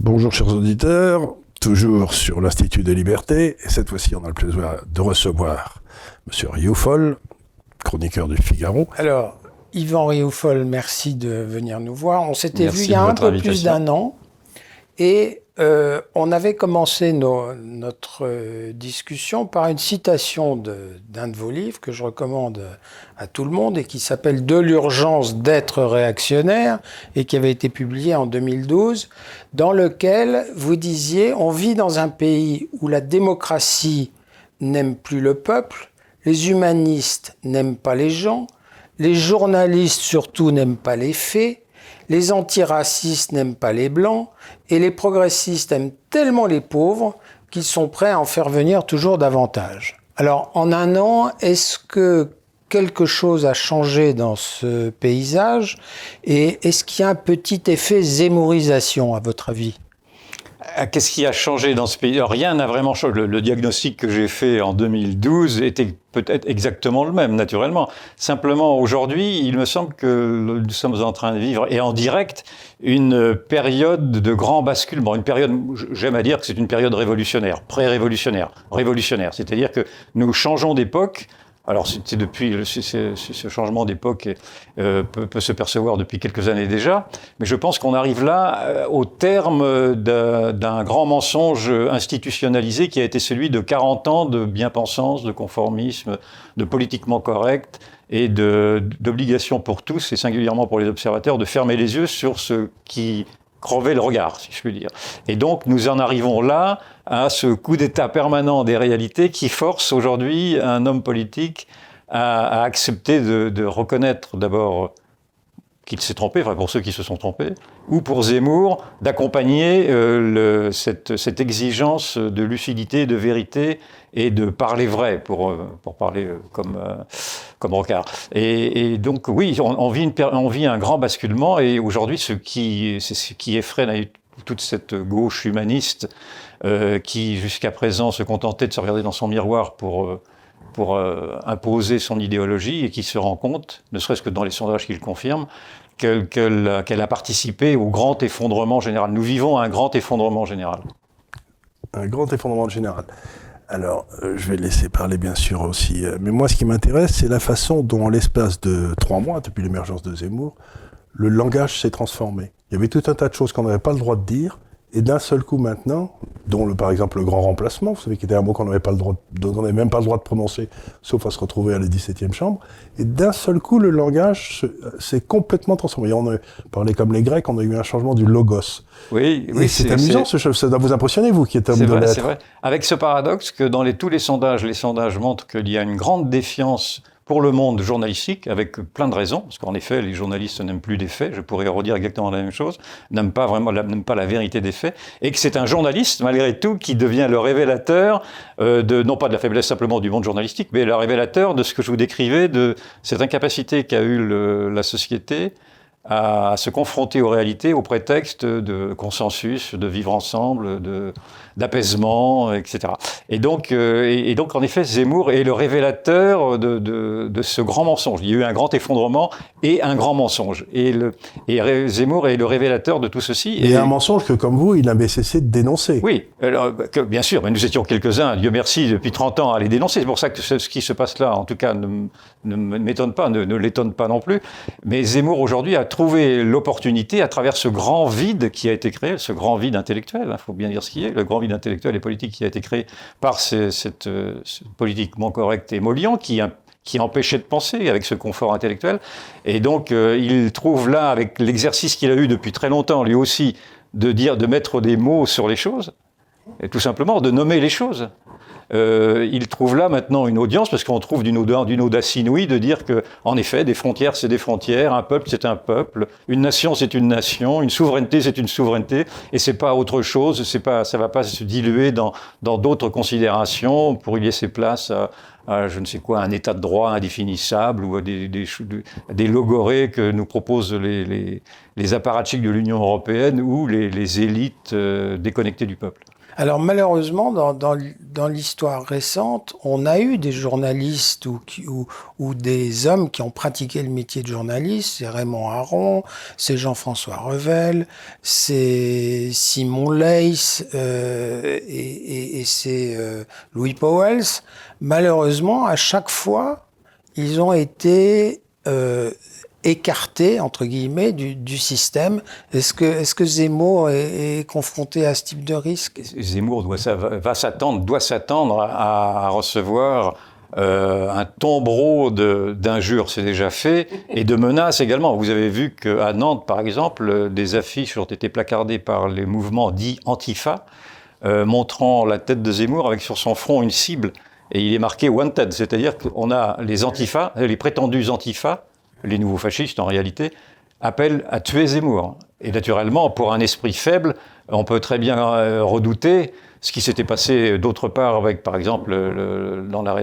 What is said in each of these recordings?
Bonjour chers auditeurs, toujours sur l'Institut des libertés, et cette fois-ci on a le plaisir de recevoir M. Rioufol, chroniqueur du Figaro. Alors, Yvan Rioufol, merci de venir nous voir. On s'était vu il y a un peu plus d'un an, et euh, on avait commencé notre euh, discussion par une citation d'un de, vos livres que je recommande à tout le monde et qui s'appelle De l'urgence d'être réactionnaire et qui avait été publié en 2012, dans lequel vous disiez on vit dans un pays où la démocratie n'aime plus le peuple, les humanistes n'aiment pas les gens, les journalistes surtout n'aiment pas les faits, les antiracistes n'aiment pas les blancs et les progressistes aiment tellement les pauvres qu'ils sont prêts à en faire venir toujours davantage. Alors en un an, est-ce que quelque chose a changé dans ce paysage et est-ce qu'il y a un petit effet zémorisation à votre avis? Qu'est-ce qui a changé dans ce pays? Rien n'a vraiment changé. Le, diagnostic que j'ai fait en 2012 était peut-être exactement le même, naturellement. Simplement, aujourd'hui, il me semble que nous sommes en train de vivre, et en direct, une période de grand basculement. Une période, j'aime à dire que c'est une période révolutionnaire, pré-révolutionnaire, révolutionnaire. C'est-à-dire que nous changeons d'époque alors, c'est depuis ce changement d'époque euh, peut, se percevoir depuis quelques années déjà, mais je pense qu'on arrive là euh, au terme d'un grand mensonge institutionnalisé qui a été celui de 40 ans de bien-pensance, de conformisme, de politiquement correct et d'obligation pour tous, et singulièrement pour les observateurs, de fermer les yeux sur ce qui crever le regard, si je puis dire. Et donc, nous en arrivons là à ce coup d'état permanent des réalités qui force aujourd'hui un homme politique à, accepter de, reconnaître d'abord qu'il s'est trompé, enfin pour ceux qui se sont trompés, ou pour Zemmour d'accompagner euh, cette, exigence de lucidité, de vérité et de parler vrai, pour, euh, parler euh, comme, comme Rocard. Et, donc oui, on, on, vit une, on, vit un grand basculement, et aujourd'hui, ce qui, ce qui effraie toute cette gauche humaniste euh, qui, jusqu'à présent, se contentait de se regarder dans son miroir pour pour euh, imposer son idéologie et qui se rend compte, ne serait-ce que dans les sondages qui le confirment, qu'elle a participé au grand effondrement général. Nous vivons un grand effondrement général. Un grand effondrement général. Alors, euh, je vais laisser parler bien sûr aussi. Euh, mais moi, ce qui m'intéresse, c'est la façon dont, en l'espace de trois mois, depuis l'émergence de Zemmour, le langage s'est transformé. Il y avait tout un tas de choses qu'on n'avait pas le droit de dire, et d'un seul coup maintenant, dont le, par exemple le grand remplacement, vous savez, qui était un mot qu'on n'avait pas le droit, n'avait même pas le droit de prononcer, sauf à se retrouver à la 17e chambre, et d'un seul coup le langage s'est complètement transformé. On a parlé comme les Grecs, on a eu un changement du logos. Oui, oui. C'est amusant, ce, ça doit vous impressionner, vous qui êtes homme de lettres. C'est vrai. Avec ce paradoxe que dans les, tous les sondages, les sondages montrent qu'il y a une grande défiance pour le monde journalistique, avec plein de raisons, parce qu'en effet, les journalistes n'aiment plus des faits, je pourrais redire exactement la même chose, n'aiment pas la vérité des faits, et que c'est un journaliste, malgré tout, qui devient le révélateur euh, de, non pas de la faiblesse simplement du monde journalistique, mais le révélateur de ce que je vous décrivais, de cette incapacité qu'a eu le, la société à se confronter aux réalités au prétexte de consensus, de vivre ensemble, de, d'apaisement, etc. Et donc, euh, et, donc, en effet, Zemmour est le révélateur de, de, de, ce grand mensonge. Il y a eu un grand effondrement et un grand mensonge. Et, le, et Zemmour est le révélateur de tout ceci. Et, un mensonge que, comme vous, il n'avait cessé de dénoncer. Oui, alors, que, bien sûr, mais nous étions quelques-uns, Dieu merci, depuis 30 ans à les dénoncer. C'est pour ça que ce, ce, qui se passe là, en tout cas, ne, ne m'étonne pas, ne, ne l'étonne pas non plus. Mais Zemmour, aujourd'hui, a trouvé l'opportunité, à travers ce grand vide qui a été créé, ce grand vide intellectuel, il hein, faut bien dire ce qui est, le grand vide intellectuel et politique qui a été créé par cette, euh, politiquement correct émollient qui qui empêchait de penser avec ce confort intellectuel. Et donc, euh, il trouve là, avec l'exercice qu'il a eu depuis très longtemps, lui aussi, de dire, de mettre des mots sur les choses, et tout simplement de nommer les choses. Euh, il trouve là maintenant une audience, parce qu'on trouve d'une audace inouïe de dire que, en effet, des frontières, c'est des frontières, un peuple, c'est un peuple, une nation, c'est une nation, une souveraineté, c'est une souveraineté, et c'est pas autre chose, c'est pas, ça va pas se diluer dans d'autres considérations pour y laisser place à, je ne sais quoi, un état de droit indéfinissable ou à des, des, des que nous proposent les, les, les apparatchiks de l'Union européenne ou les, les élites euh, déconnectées du peuple. Alors malheureusement, dans, dans, l'histoire récente, on a eu des journalistes ou, ou, ou, des hommes qui ont pratiqué le métier de journaliste. C'est Raymond Aron, c'est Jean-François Revel, c'est Simon Leys euh, et c'est euh, Louis Powells. Malheureusement, à chaque fois, ils ont été euh, écartés, entre guillemets, du, système. Est-ce que, Zemmour est, confronté à ce type de risque? Zemmour doit, va s'attendre, doit s'attendre à, recevoir euh, un tombereau d'injures, c'est déjà fait, et de menaces également. Vous avez vu qu'à Nantes, par exemple, des affiches ont été placardées par les mouvements dits Antifa, euh, montrant la tête de Zemmour avec sur son front une cible et il est marqué wanted, c'est-à-dire qu'on a les antifas, les prétendus antifas, les nouveaux fascistes en réalité, appellent à tuer Zemmour. Et naturellement, pour un esprit faible, on peut très bien euh, redouter ce qui s'était passé d'autre part avec, par exemple,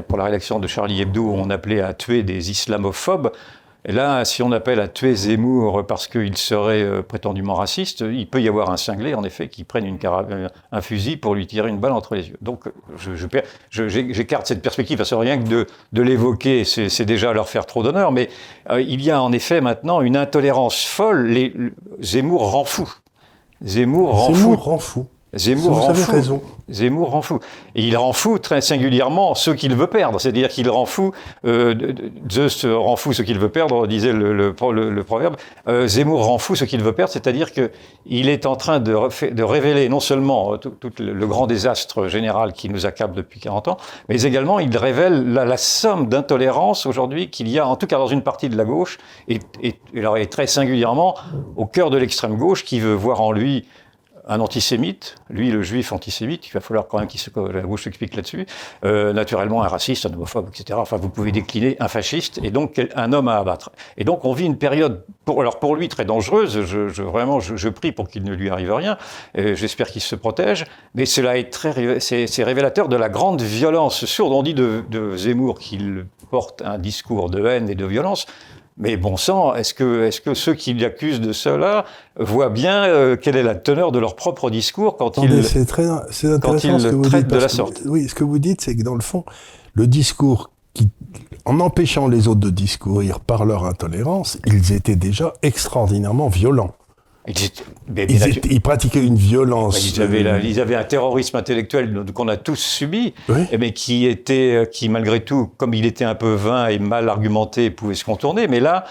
pour la rédaction de Charlie Hebdo, on appelait à tuer des islamophobes. Et là, si on appelle à tuer Zemmour parce qu'il serait euh, prétendument raciste, il peut y avoir un cinglé, en effet, qui prenne une euh, un fusil pour lui tirer une balle entre les yeux. Donc, j'écarte cette perspective, parce que rien que de, de l'évoquer, c'est déjà leur faire trop d'honneur, mais euh, il y a en effet maintenant une intolérance folle. Les, Zemmour rend fou. Zemmour rend Zemmour Rend fou. Zemmour rend fou. Raison. Zemmour rend fou. Et il rend fou très singulièrement ceux qu'il veut perdre. C'est-à-dire qu'il rend fou, euh, Zeus rend fou ce qu'il veut perdre, disait le, le, le, proverbe. Euh, Zemmour rend fou ce qu'il veut perdre, c'est-à-dire qu'il est en train de, de révéler non seulement euh, tout, le grand désastre général qui nous accable depuis 40 ans, mais également il révèle la, la somme d'intolérance aujourd'hui qu'il y a, en tout cas dans une partie de la gauche, et, et, et très singulièrement au cœur de l'extrême gauche, qui veut voir en lui un antisémite, lui le juif antisémite, il va falloir quand même qu'il se, la gauche s'explique là-dessus, euh, naturellement un raciste, un homophobe, etc. Enfin, vous pouvez décliner un fasciste et donc un homme à abattre. Et donc on vit une période, pour, alors pour lui très dangereuse, je, vraiment je, prie pour qu'il ne lui arrive rien, j'espère qu'il se protège, mais cela est très, c'est révélateur de la grande violence sourde. On dit de Zemmour qu'il porte un discours de haine et de violence, mais bon sang, est-ce que, est que ceux qui l'accusent de cela voient bien euh, quelle est la teneur de leur propre discours quand ils, c'est très, intéressant ce que vous dites, de la sorte Oui, ce que vous dites, c'est que dans le fond, le discours qui, en empêchant les autres de discourir par leur intolérance, ils étaient déjà extraordinairement violents. Ils, pratiquaient une violence. Ils avaient, ils avaient un terrorisme intellectuel qu'on a tous subi, mais qui était, euh, qui malgré tout, comme il était un peu vain et mal argumenté, pouvait se contourner. Mais là,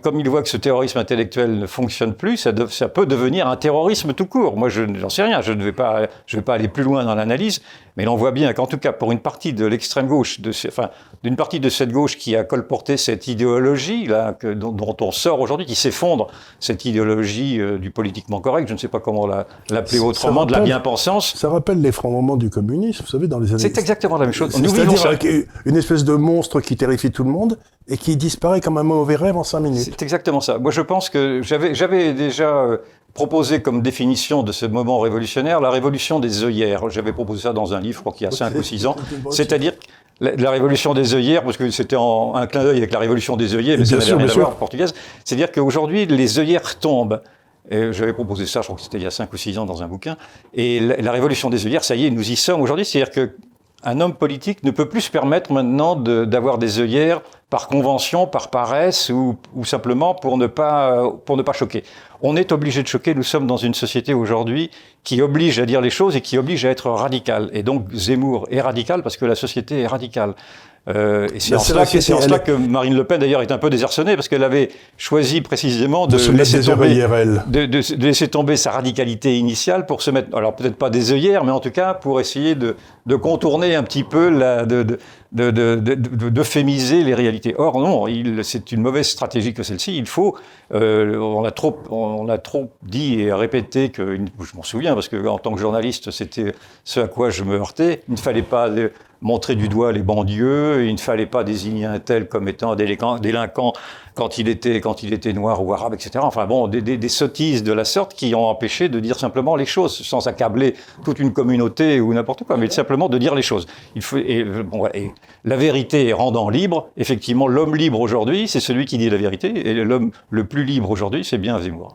comme il voit que ce terrorisme intellectuel ne fonctionne plus, ça, ça peut devenir un terrorisme tout court. Moi, je n'en sais rien. Je ne vais pas, je vais pas aller plus loin dans l'analyse, mais l'on voit bien qu'en tout cas, pour une partie de l'extrême gauche, de, enfin, d'une partie de cette gauche qui a colporté cette idéologie là, que, dont, on sort aujourd'hui, qui s'effondre, cette idéologie euh, du politiquement correct, je ne sais pas comment l'appeler autrement, de la bien-pensance. Ça rappelle l'effondrement du communisme, vous savez, dans les années. C'est exactement la même chose. C'est-à-dire une espèce de monstre qui terrifie tout le monde et qui disparaît comme un mauvais rêve en cinq minutes. C'est exactement ça. Moi, je pense que j'avais déjà euh, proposé comme définition de ce moment révolutionnaire la révolution des œillères. J'avais proposé ça dans un livre, je crois qu'il y a cinq ou six ans. C'est-à-dire la, révolution des œillères, parce que c'était un clin d'œil avec la révolution des œillets, mais ça n'avait rien à portugaise. C'est-à-dire qu'aujourd'hui, les œillères tombent. J'avais proposé ça, je crois que c'était il y a cinq ou six ans dans un bouquin. Et la, la révolution des œillères, ça y est, nous y sommes aujourd'hui. C'est-à-dire que un homme politique ne peut plus se permettre maintenant d'avoir des œillères par convention, par paresse ou, ou, simplement pour ne, pas, pour ne pas choquer. On est obligé de choquer, nous sommes dans une société aujourd'hui qui oblige à dire les choses et qui oblige à être radical. Et donc Zemmour est radical parce que la société est radicale. Euh, et c'est en, cela que, en cela que Marine Le Pen, d'ailleurs, est un peu désarçonnée, parce qu'elle avait choisi précisément de, de laisser tomber, de, de, de, laisser tomber sa radicalité initiale pour se mettre, alors peut-être pas des œillères, mais en tout cas pour essayer de, contourner un petit peu, la, de, d'euphémiser les réalités. Or, non, c'est une mauvaise stratégie que celle-ci. Il faut, euh, on, a trop, on a trop dit et répété que, je m'en souviens, parce que en tant que journaliste, c'était ce à quoi je me heurtais. Il ne fallait pas montrer du doigt les bandieux, il ne fallait pas désigner un tel comme étant un délinquant quand il était, quand il était noir ou arabe, etc. Enfin bon, des, sottises de la sorte qui ont empêché de dire simplement les choses, sans accabler toute une communauté ou n'importe quoi, mais simplement de dire les choses. Il faut, bon, et la vérité rendant libre, effectivement, l'homme libre aujourd'hui, c'est celui qui dit la vérité, et l'homme le plus libre aujourd'hui, c'est bien Zemmour.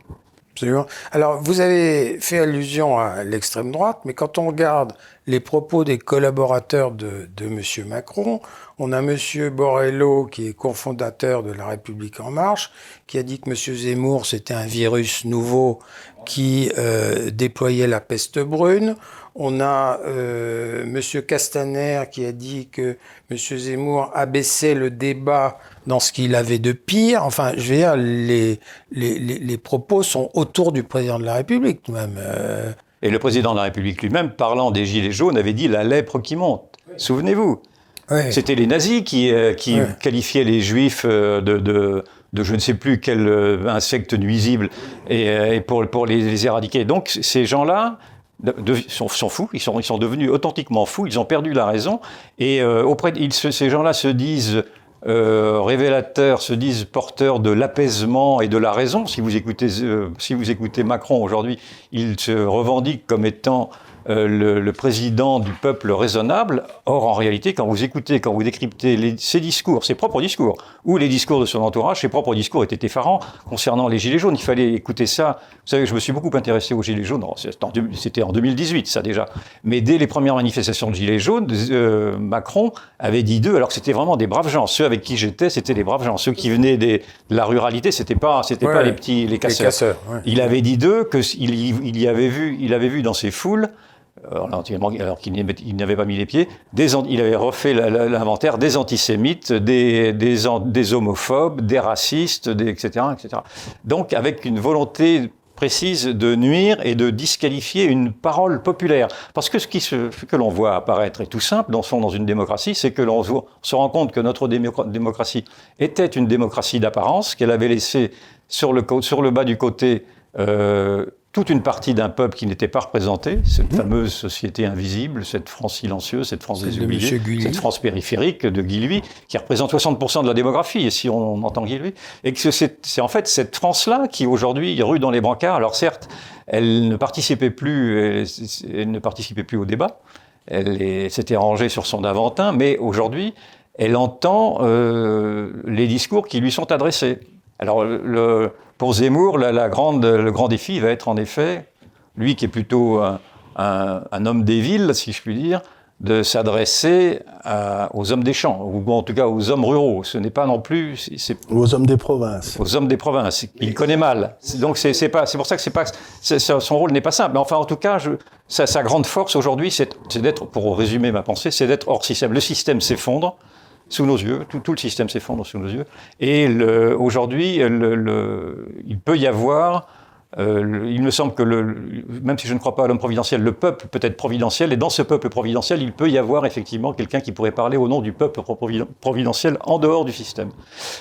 Absolument. Alors, vous avez fait allusion à l'extrême droite, mais quand on regarde les propos des collaborateurs de, de M. Macron, on a M. Borrello, qui est cofondateur de La République En Marche, qui a dit que M. Zemmour, c'était un virus nouveau qui euh, déployait la peste brune. On a euh, M. Castaner qui a dit que M. Zemmour abaissait le débat dans ce qu'il avait de pire. Enfin, je veux dire, les, les, les, propos sont autour du président de la République, même. Euh. Et le président de la République lui-même, parlant des Gilets jaunes, avait dit la lèpre qui monte. Souvenez-vous. C'était les nazis qui, euh, qui qualifiaient les juifs de, de, de, je ne sais plus quel insecte nuisible et, pour, pour les, les, éradiquer. Donc ces gens-là sont, sont, fous, ils sont, ils sont devenus authentiquement fous, ils ont perdu la raison et auprès de, ils, ces gens-là se disent euh, révélateurs se disent porteurs de l'apaisement et de la raison. Si vous écoutez, euh, si vous écoutez Macron aujourd'hui, il se revendique comme étant euh, le, président du peuple raisonnable. Or, en réalité, quand vous écoutez, quand vous décryptez ses discours, ses propres discours, ou les discours de son entourage, ses propres discours étaient effarants concernant les Gilets jaunes. Il fallait écouter ça. Vous savez, je me suis beaucoup intéressé aux Gilets jaunes. C'était en 2018, ça déjà. Mais dès les premières manifestations de Gilets jaunes, euh, Macron avait dit d'eux, alors que c'était vraiment des braves gens. Ceux avec qui j'étais, c'était des braves gens. Ceux qui venaient de la ruralité, c'était pas, c'était pas les petits, les casseurs. Il avait dit d'eux qu'il il y avait vu, il avait vu dans ces foules alors qu'il n'avait pas mis les pieds, il avait refait l'inventaire des antisémites, des, homophobes, des racistes, etc., etc. Donc avec une volonté précise de nuire et de disqualifier une parole populaire. Parce que ce, que l'on voit apparaître est tout simple dans, dans une démocratie, c'est que l'on se rend compte que notre démocratie était une démocratie d'apparence, qu'elle avait laissé sur le, sur le bas du côté euh, toute une partie d'un peuple qui n'était pas représenté, cette mmh. fameuse société invisible, cette France silencieuse, cette France désoubliée, cette France périphérique de Guy qui représente 60% de la démographie, et si on entend Guy et que c'est en fait cette France-là qui aujourd'hui rue dans les brancards. Alors certes, elle ne participait plus, elle, ne participait plus au débat, elle s'était rangée sur son Aventin, mais aujourd'hui, elle entend euh, les discours qui lui sont adressés. Alors le, pour Zemmour, la, grande, le grand défi va être en effet, lui qui est plutôt un, homme des villes, si je puis dire, de s'adresser aux hommes des champs, ou en tout cas aux hommes ruraux. Ce n'est pas non plus... Aux hommes des provinces. Aux hommes des provinces. Il connaît mal. Donc c'est pas, c'est pour ça que c'est pas, son rôle n'est pas simple. Mais enfin, en tout cas, je, sa, grande force aujourd'hui, c'est d'être, pour résumer ma pensée, c'est d'être hors système. Le système s'effondre sous nos yeux, tout, le système s'effondre sous nos yeux. Et aujourd'hui, il peut y avoir, euh, il me semble que, le, même si je ne crois pas à l'homme providentiel, le peuple peut être providentiel, et dans ce peuple providentiel, il peut y avoir effectivement quelqu'un qui pourrait parler au nom du peuple providentiel en dehors du système.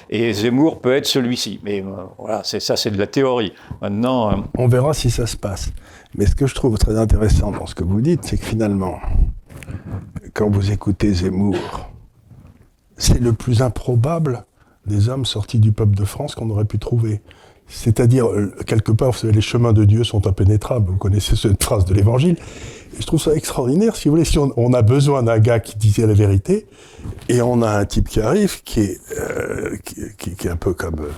Et Zemmour peut être celui-ci. Mais euh, voilà, c'est ça, c'est de la théorie. Maintenant, euh, on verra si ça se passe. Mais ce que je trouve très intéressant dans ce que vous dites, c'est que finalement, quand vous écoutez Zemmour, c'est le plus improbable des hommes sortis du peuple de France qu'on aurait pu trouver. C'est-à-dire, euh, quelque part, vous savez, les chemins de Dieu sont impénétrables. Vous connaissez cette phrase de l'Évangile. je trouve ça extraordinaire, si vous voulez, si on, a besoin d'un gars qui disait la vérité, et on a un type qui arrive, qui est, euh, qui, est un peu comme euh,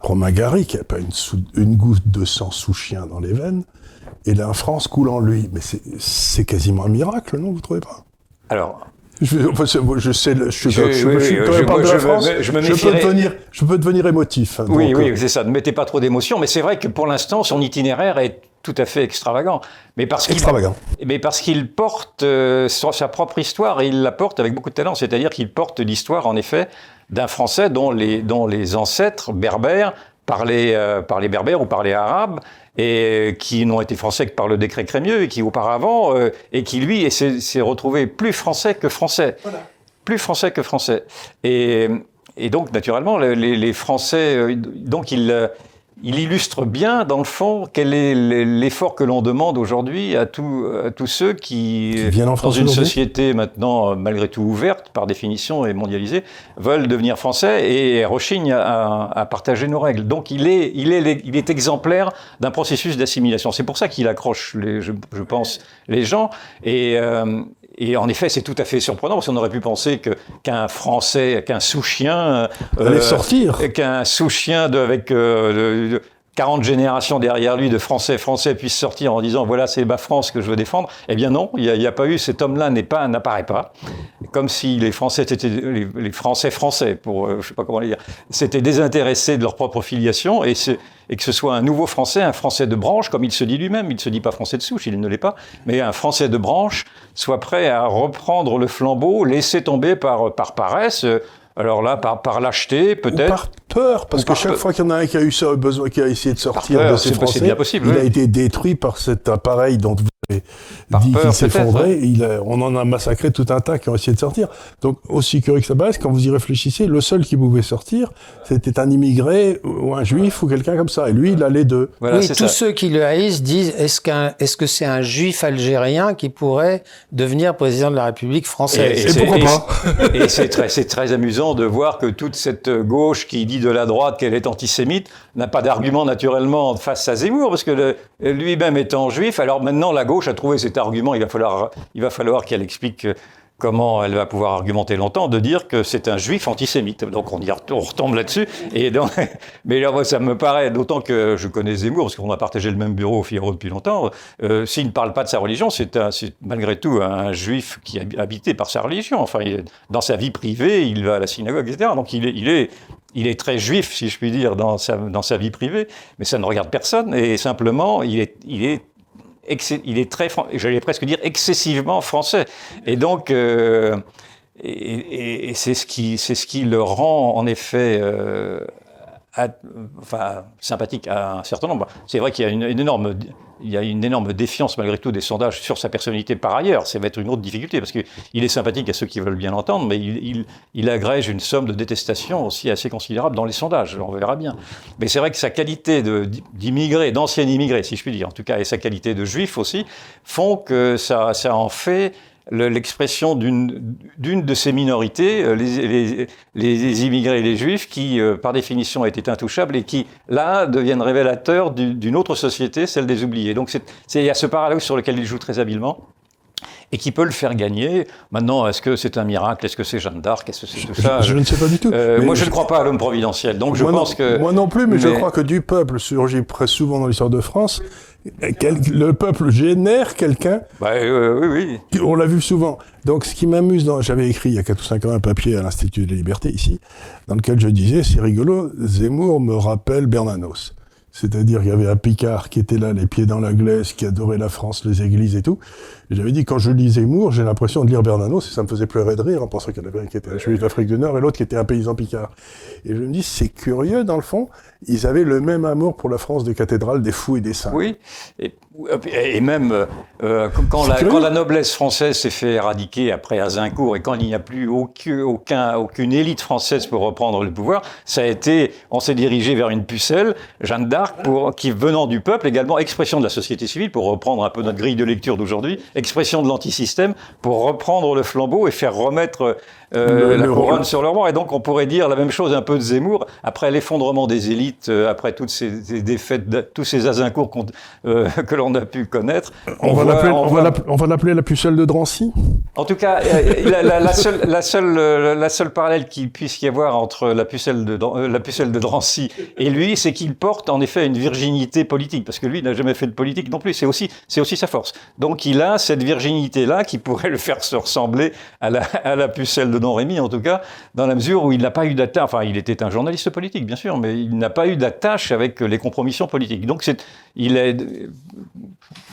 Romain Gary, qui n'a pas une, une, goutte de sang sous chien dans les veines, et la France coule en lui. Mais c'est quasiment un miracle, non Vous trouvez pas? Alors, je, je sais, je, je, je, je, peux devenir, je peux devenir émotif. Hein, oui, oui, euh. c'est ça. Ne mettez pas trop d'émotion, mais c'est vrai que pour l'instant, son itinéraire est tout à fait extravagant. Mais parce qu'il, extravagant. Mais parce qu'il porte euh, sa propre histoire et il la porte avec beaucoup de talent. C'est-à-dire qu'il porte l'histoire, en effet, d'un Français dont les, dont les ancêtres berbères parlaient, euh, parlaient berbères ou parlaient arabes et qui n'ont été français que par le décret Crémieux, et qui auparavant, euh, et qui lui s'est retrouvé plus français que français. Plus français que français. Et, et donc, naturellement, les, les Français, euh, donc il, euh, il illustre bien, dans le fond, quel est l'effort que l'on demande aujourd'hui à, tous ceux qui, dans une société maintenant malgré tout ouverte, par définition et mondialisée, veulent devenir français et rechignent à, partager nos règles. Donc il est, il est, il est exemplaire d'un processus d'assimilation. C'est pour ça qu'il accroche, les, je, pense, les gens. Et, euh, et en effet, c'est tout à fait surprenant parce qu'on aurait pu penser que qu'un Français, qu'un sous-chien, euh, sortir, qu'un sous-chien avec euh, 40 générations derrière lui de Français français puissent sortir en disant voilà c'est ma France que je veux défendre. Eh bien non, il n'y a, pas eu cet homme-là n'est pas n'apparaît pas. Comme si les Français étaient les, Français français pour euh, je sais pas comment dire, s'étaient désintéressés de leur propre filiation et, et que ce soit un nouveau Français, un Français de branche comme il se dit lui-même, il se dit pas Français de souche, il ne l'est pas, mais un Français de branche soit prêt à reprendre le flambeau, laisser tomber par par paresse. Alors là, par, par lâcheté, peut-être. Par peur, parce que chaque fois qu'il y en a un qui a eu ça, besoin, qui a essayé de sortir de ses Français, bien possible, il a été détruit par cet appareil dont vous dit qu'il s'effondrait. On en a massacré tout un tas qui ont essayé de sortir. Donc, aussi curieux que ça paraisse, quand vous y réfléchissez, le seul qui pouvait sortir, c'était un immigré ou un juif ou quelqu'un comme ça. Et lui, il a les deux. oui, tous ceux qui le haïssent disent est-ce qu'un, est-ce que c'est un juif algérien qui pourrait devenir président de la République française Et, pourquoi pas Et c'est très, c'est très amusant de voir que toute cette gauche qui dit de la droite qu'elle est antisémite n'a pas d'argument naturellement face à Zemmour, parce que lui-même étant juif, alors maintenant la gauche a trouvé cet argument, il va falloir, falloir qu'elle explique comment elle va pouvoir argumenter longtemps de dire que c'est un juif antisémite. Donc on y retombe là-dessus. Mais là, ça me paraît, d'autant que je connais Zemmour, parce qu'on a partagé le même bureau au Figaro depuis longtemps, euh, s'il ne parle pas de sa religion, c'est malgré tout un juif qui est habité par sa religion. Enfin, dans sa vie privée, il va à la synagogue, etc. Donc il est, très juif, si je puis dire, dans sa, dans sa vie privée, mais ça ne regarde personne. Et simplement, il est, il est il est très, j'allais presque dire excessivement français. Et donc, euh, et, c'est ce qui, c'est ce qui le rend en effet euh, enfin, sympathique à un certain nombre. C'est vrai qu'il y a une, énorme, il y a une énorme défiance malgré tout des sondages sur sa personnalité par ailleurs. Ça va être une autre difficulté parce qu'il est sympathique à ceux qui veulent bien l'entendre, mais il, il, agrège une somme de détestation aussi assez considérable dans les sondages. On verra bien. Mais c'est vrai que sa qualité d'immigré, d'ancien immigré, si je puis dire, en tout cas, et sa qualité de juif aussi, font que ça, ça en fait l'expression d'une de ces minorités, euh, les, les, immigrés et les juifs, qui, euh, par définition, étaient intouchables et qui, là, deviennent révélateurs d'une autre société, celle des oubliés. Donc, il y a ce paradoxe sur lequel il joue très habilement et qui peut le faire gagner. Maintenant, est-ce que c'est un miracle? Est-ce que c'est Jeanne d'Arc? Est-ce que c'est tout ça? je, ne sais pas du tout. Euh, moi, je ne crois pas à l'homme providentiel. Donc, je pense que. Moi non plus, mais, je crois que du peuple surgit très souvent dans l'histoire de France. le peuple génère quelqu'un. Bah, euh, oui, oui. On l'a vu souvent. Donc, ce qui m'amuse, j'avais écrit il y a 4 ou 5 ans un papier à l'Institut des libertés ici, dans lequel je disais, c'est rigolo, Zemmour me rappelle Bernanos. C'est-à-dire qu'il y avait un Picard qui était là, les pieds dans la glace, qui adorait la France, les églises et tout. Et j'avais dit, quand je lis Zemmour, j'ai l'impression de lire Bernanos, et ça me faisait pleurer de rire en pensant qu'il y en avait un qui était un juif d'Afrique du Nord et l'autre qui était un paysan Picard. Et je me dis, c'est curieux, dans le fond, ils avaient le même amour pour la France des cathédrales, des fous et des saints. Oui, et, et même euh, quand, la, quand, la, noblesse française s'est fait éradiquer après Azincourt et quand il n'y a plus aucun, aucun, aucune élite française pour reprendre le pouvoir, ça a été, on s'est dirigé vers une pucelle, Jeanne d'Arc, pour, qui venant du peuple, également expression de la société civile, pour reprendre un peu notre grille de lecture d'aujourd'hui, expression de l'antisystème, pour reprendre le flambeau et faire remettre euh, la couronne sur leur roi. Et donc on pourrait dire la même chose un peu de Zemmour, après l'effondrement des élites, euh, après toutes ces, défaites, tous ces azincours euh, que l'on a pu connaître. On, va l'appeler la pucelle de Drancy En tout cas, la, seule, la, seule, la seule parallèle qu'il puisse y avoir entre la pucelle de, la pucelle de Drancy et lui, c'est qu'il porte en effet une virginité politique, parce que lui n'a jamais fait de politique non plus, c'est aussi, c'est aussi sa force. Donc il a cette virginité-là qui pourrait le faire se ressembler à la, à la pucelle de Don Rémy, en tout cas, dans la mesure où il n'a pas eu d'attache, enfin, il était un journaliste politique, bien sûr, mais il n'a pas eu d'attache avec les compromissions politiques. Donc, c'est, il est,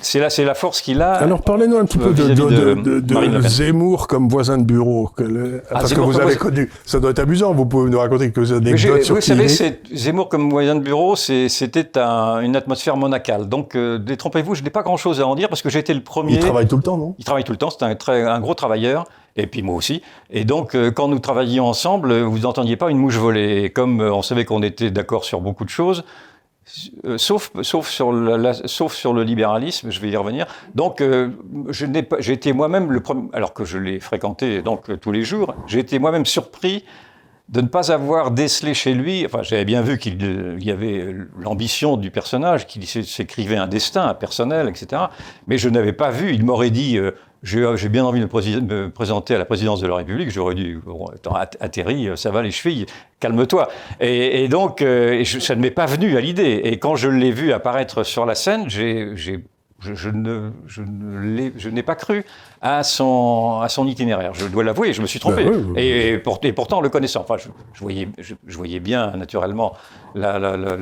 c'est là, c'est la force qu'il a. Alors, parlez-nous un petit peu de, de, de, Zemmour comme voisin de bureau, que ah, parce que vous avez connu. Ça doit être amusant. Vous pouvez nous raconter quelques anecdotes sur Vous savez, Zemmour comme voisin de bureau, c'était une atmosphère monacale. Donc, euh, détrompez-vous, je n'ai pas grand-chose à en dire parce que j'ai été le premier. Il travaille tout le temps, non? Il travaille tout le temps. C'est un, très, un gros travailleur et puis moi aussi. Et donc, euh, quand nous travaillions ensemble, vous n'entendiez pas une mouche voler. Et comme euh, on savait qu'on était d'accord sur beaucoup de choses, euh, sauf, sur le libéralisme, je vais y revenir. Donc, j'ai été moi-même le premier, alors que je l'ai fréquenté donc tous les jours, j'ai été moi-même surpris de ne pas avoir décelé chez lui, enfin j'avais bien vu qu'il y avait l'ambition du personnage, qu'il s'écrivait un destin un personnel, etc. Mais je n'avais pas vu, il m'aurait dit, j'ai bien envie de me présenter à la présidence de la République. J'aurais dû, atterri, ça va les chevilles, calme-toi. Et, donc, ça ne m'est pas venu à l'idée. Et quand je l'ai vu apparaître sur la scène, j'ai je, ne, je, je n'ai pas cru à son, à son itinéraire. Je dois l'avouer, je me suis trompé. Ben et, pourtant, en le connaissant, enfin, je, voyais, je, voyais bien, naturellement, la, la, le,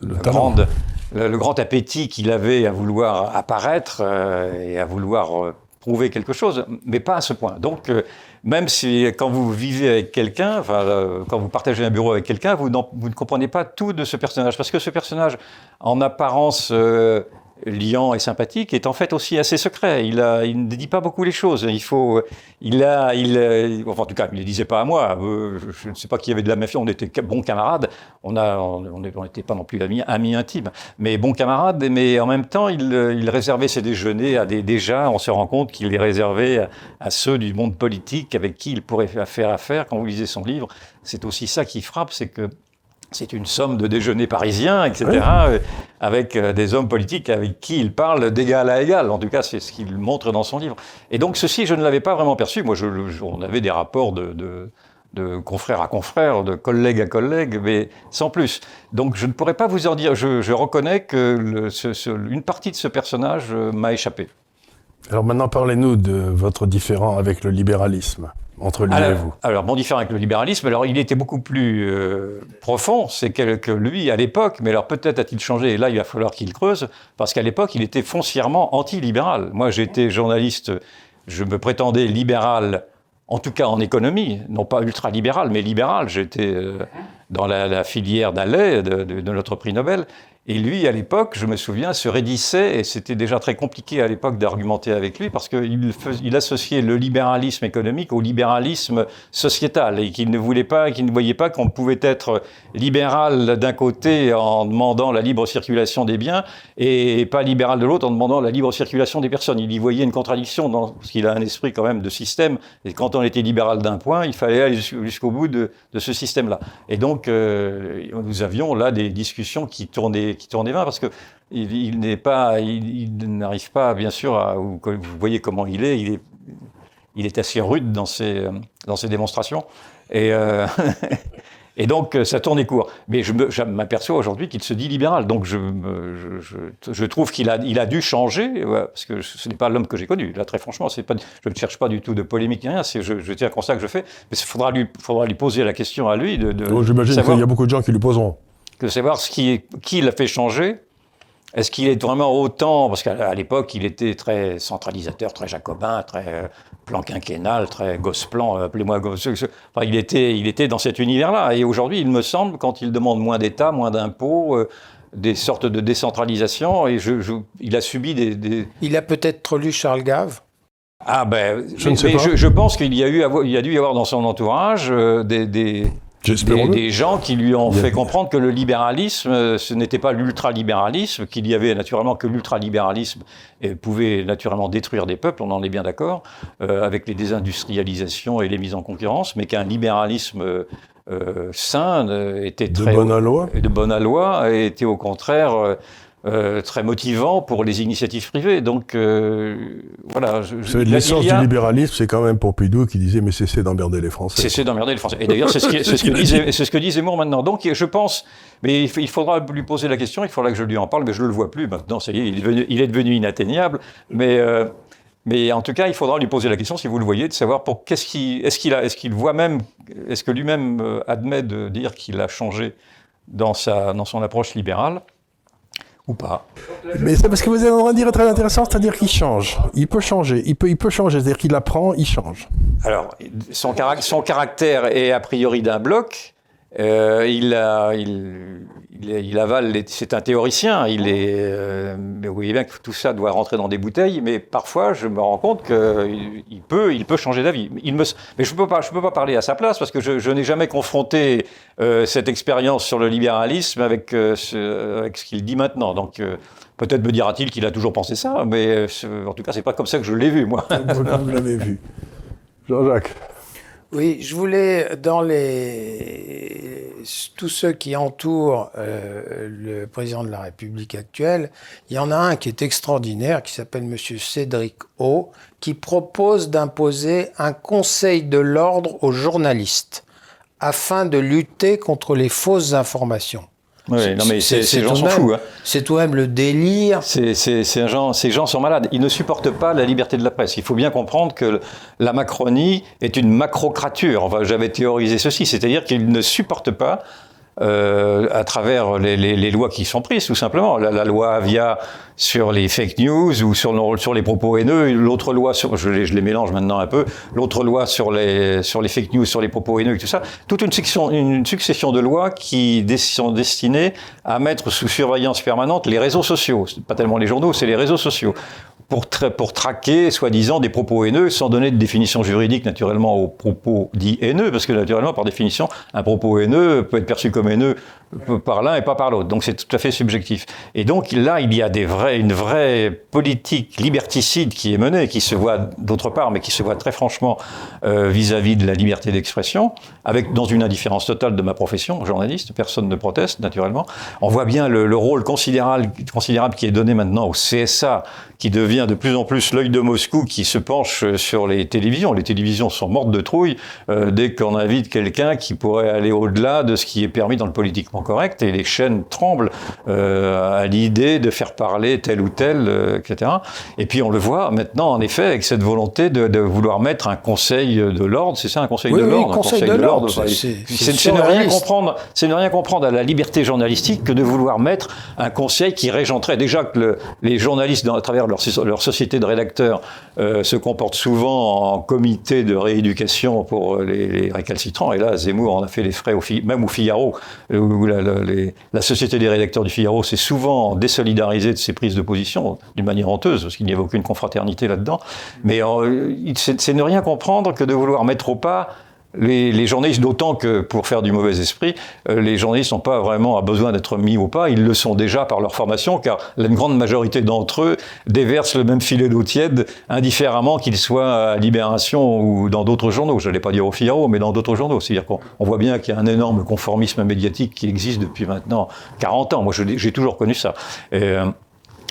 le, grande, le, grand appétit qu'il avait à vouloir apparaître euh, et à vouloir euh, prouver quelque chose, mais pas à ce point. Donc, euh, même si quand vous vivez avec quelqu'un, enfin, quand vous partagez un bureau avec quelqu'un, vous, vous, ne comprenez pas tout de ce personnage. Parce que ce personnage, en apparence liant et sympathique, est en fait aussi assez secret. Il, a, il ne dit pas beaucoup les choses. Il faut, il a, il, enfin, en tout cas, il ne les disait pas à moi. Euh, je, ne sais pas qui y avait de la méfiance. On était bons camarades. On on n'était pas non plus amis, amis intimes, mais bons camarades. Mais en même temps, il, il réservait ses déjeuners à des, déjà, on se rend compte qu'il les réservait à, à, ceux du monde politique avec qui il pourrait faire affaire quand vous lisez son livre. C'est aussi ça qui frappe, c'est que c'est une somme de déjeuners parisiens, etc., euh, avec euh, des hommes politiques avec qui il parle d'égal à égal. En tout cas, c'est ce qu'il montre dans son livre. Et donc, ceci, je ne l'avais pas vraiment perçu. Moi, je, on avait des rapports de, de, confrère à confrère, de collègue à collègue, mais sans plus. Donc, je ne pourrais pas vous en dire. Je, reconnais que le, une partie de ce personnage euh, m'a échappé. Alors maintenant, parlez-nous de votre différent avec le libéralisme entre lui et vous Alors, mon différent avec le libéralisme, alors il était beaucoup plus euh, profond, c'est que, lui, à l'époque, mais alors peut-être a-t-il changé, et là il va falloir qu'il creuse, parce qu'à l'époque, il était foncièrement anti-libéral. Moi, j'étais journaliste, je me prétendais libéral, en tout cas en économie, non pas ultra-libéral, mais libéral. J'étais euh, dans la, filière d'Allais, de, notre prix Nobel, et lui, à l'époque, je me souviens, se raidissait, et c'était déjà très compliqué à l'époque d'argumenter avec lui, parce qu'il il associait le libéralisme économique au libéralisme sociétal, et qu'il ne voulait pas, qu'il ne voyait pas qu'on pouvait être libéral d'un côté en demandant la libre circulation des biens, et pas libéral de l'autre en demandant la libre circulation des personnes. Il y voyait une contradiction, dans, parce qu'il a un esprit quand même de système, et quand on était libéral d'un point, il fallait aller jusqu'au bout de, ce système-là. Et donc, euh, nous avions là des discussions qui tournaient qui tourne les parce que il, n'est pas, il, n'arrive pas, bien sûr, à, vous voyez comment il est, il est, il est assez rude dans ses, dans ses démonstrations. Et, euh, et donc, ça tourne court. Mais je m'aperçois aujourd'hui qu'il se dit libéral. Donc, je, je, je, trouve qu'il a, il a dû changer, parce que ce n'est pas l'homme que j'ai connu. Là, très franchement, c'est pas, je ne cherche pas du tout de polémique ni rien. Je, je tiens un constat que je fais. Mais il faudra lui, faudra lui poser la question à lui. De, de oh, J'imagine qu'il y a beaucoup de gens qui lui poseront de savoir ce qui, qui l'a fait changer. Est-ce qu'il est vraiment autant, parce qu'à l'époque, il était très centralisateur, très jacobin, très euh, plan quinquennal, très gosse-plan, euh, appelez-moi gosse. Enfin, il était, il était dans cet univers-là. Et aujourd'hui, il me semble, quand il demande moins d'État, moins d'impôts, euh, des sortes de décentralisation, et je, il a subi des... Il a peut-être lu Charles Gave ah ben, je, ne sais pas. Je, pense qu'il y a eu, il y a dû y avoir dans son entourage des, des, des, gens qui lui ont fait comprendre que le libéralisme, euh, ce n'était pas l'ultralibéralisme, qu'il y avait naturellement que l'ultralibéralisme pouvait naturellement détruire des peuples, on en est bien d'accord, euh, avec les désindustrialisations et les mises en concurrence, mais qu'un libéralisme euh, sain était très... De bonne loi. De bonne loi, était au contraire euh, très motivant pour les initiatives privées. Donc euh, voilà. L'essence du libéralisme, c'est quand même Pompidou qui disait mais cessez d'emmerder les Français. Cessez d'emmerder les Français. Et d'ailleurs, c'est ce, ce, que disait, ce que dit Zemmour maintenant. Donc je pense, mais il, faudra lui poser la question, il faudra que je lui en parle, mais je ne le vois plus maintenant. Ça y est, il est devenu, il est devenu inatteignable. Mais euh, mais en tout cas, il faudra lui poser la question, si vous le voyez, de savoir pour qu'est-ce qu'il, est-ce qu'il a, est-ce qu'il voit même, est-ce que lui-même admet de dire qu'il a changé dans sa, dans son approche libérale ou pas. Mais c'est parce que vous êtes en train de dire très intéressant, c'est-à-dire qu'il change. Il peut changer. Il peut, changer. C'est-à-dire qu'il apprend, il change. Alors, son caractère est a priori d'un bloc. Euh, il, a, il, il, avale, c'est un théoricien, il est, euh, mais vous voyez bien que tout ça doit rentrer dans des bouteilles, mais parfois je me rends compte qu'il il peut, il peut changer d'avis. Il mais je ne peux, pas, peux pas parler à sa place parce que je, je n'ai jamais confronté euh, cette expérience sur le libéralisme avec, ce, avec ce qu'il dit maintenant. Donc peut-être me dira-t-il qu'il a toujours pensé ça, mais en tout cas, c'est pas comme ça que je l'ai vu, moi. Vous l'avez vu. Jean-Jacques oui, je voulais, dans les tous ceux qui entourent euh, le président de la République actuelle, il y en a un qui est extraordinaire, qui s'appelle M. Cédric O, qui propose d'imposer un conseil de l'ordre aux journalistes afin de lutter contre les fausses informations. Oui, non mais ces gens sont fous. Hein. C'est tout de même le délire. C'est, ces, gens, ces gens sont malades. Ils ne supportent pas la liberté de la presse. Il faut bien comprendre que la Macronie est une macrocrature. Enfin, j'avais théorisé ceci, c'est-à-dire qu'ils ne supportent pas euh, à travers les, les, les, lois qui sont prises, tout simplement. La, la, loi Avia sur les fake news ou sur, sur les propos haineux, l'autre loi sur, je les, je les, mélange maintenant un peu, l'autre loi sur les, sur les fake news, sur les propos haineux et tout ça, toute une, section, une succession de lois qui sont destinées à mettre sous surveillance permanente les réseaux sociaux. Pas tellement les journaux, c'est les réseaux sociaux pour, tra pour traquer, soi-disant, des propos haineux, sans donner de définition juridique, naturellement, aux propos dits haineux, parce que, naturellement, par définition, un propos haineux peut être perçu comme haineux par l'un et pas par l'autre. Donc c'est tout à fait subjectif. Et donc là, il y a une vraie politique liberticide qui est menée, qui se voit d'autre part, mais qui se voit très franchement euh, vis-à-vis de la liberté d'expression, avec dans une indifférence totale de ma profession, journaliste. Personne ne proteste, naturellement. On voit bien le, le rôle considérable qui est donné maintenant au CSA, qui devient de plus en plus l'œil de Moscou, qui se penche sur les télévisions. Les télévisions sont mortes de trouille euh, dès qu'on invite quelqu'un qui pourrait aller au-delà de ce qui est permis dans le politiquement correct et les chaînes tremblent euh, à l'idée de faire parler tel ou tel, euh, etc. Et puis on le voit maintenant, en effet, avec cette volonté de, de vouloir mettre un conseil de l'ordre, c'est ça, un conseil de l'ordre, un conseil de, l'ordre. C'est ne rien comprendre, c'est ne rien comprendre à la liberté journalistique que de vouloir mettre un conseil qui régenterait déjà que le, les journalistes, dans, à travers leur, leur société de rédacteurs, euh, se comportent souvent en comité de rééducation pour les, les récalcitrants. Et là, Zemmour en a fait les frais, au, même au Figaro, où la, Société des rédacteurs du Figaro s'est souvent désolidarisée de ses prises de position, d'une manière honteuse, parce qu'il n'y avait aucune confraternité là-dedans. Mais euh, c'est ne rien comprendre que de vouloir mettre au pas les, les, journalistes, d'autant que pour faire du mauvais esprit, euh, les journalistes n'ont pas vraiment besoin d'être mis au pas, ils le sont déjà par leur formation, car la grande majorité d'entre eux déversent le même filet d'eau tiède, indifféremment qu'ils soient à Libération ou dans d'autres journaux. Je n'allais pas dire au Figaro, mais dans d'autres journaux. C'est-à-dire qu'on voit bien qu'il y a un énorme conformisme médiatique qui existe depuis maintenant 40 ans. Moi, j'ai toujours connu ça. Euh,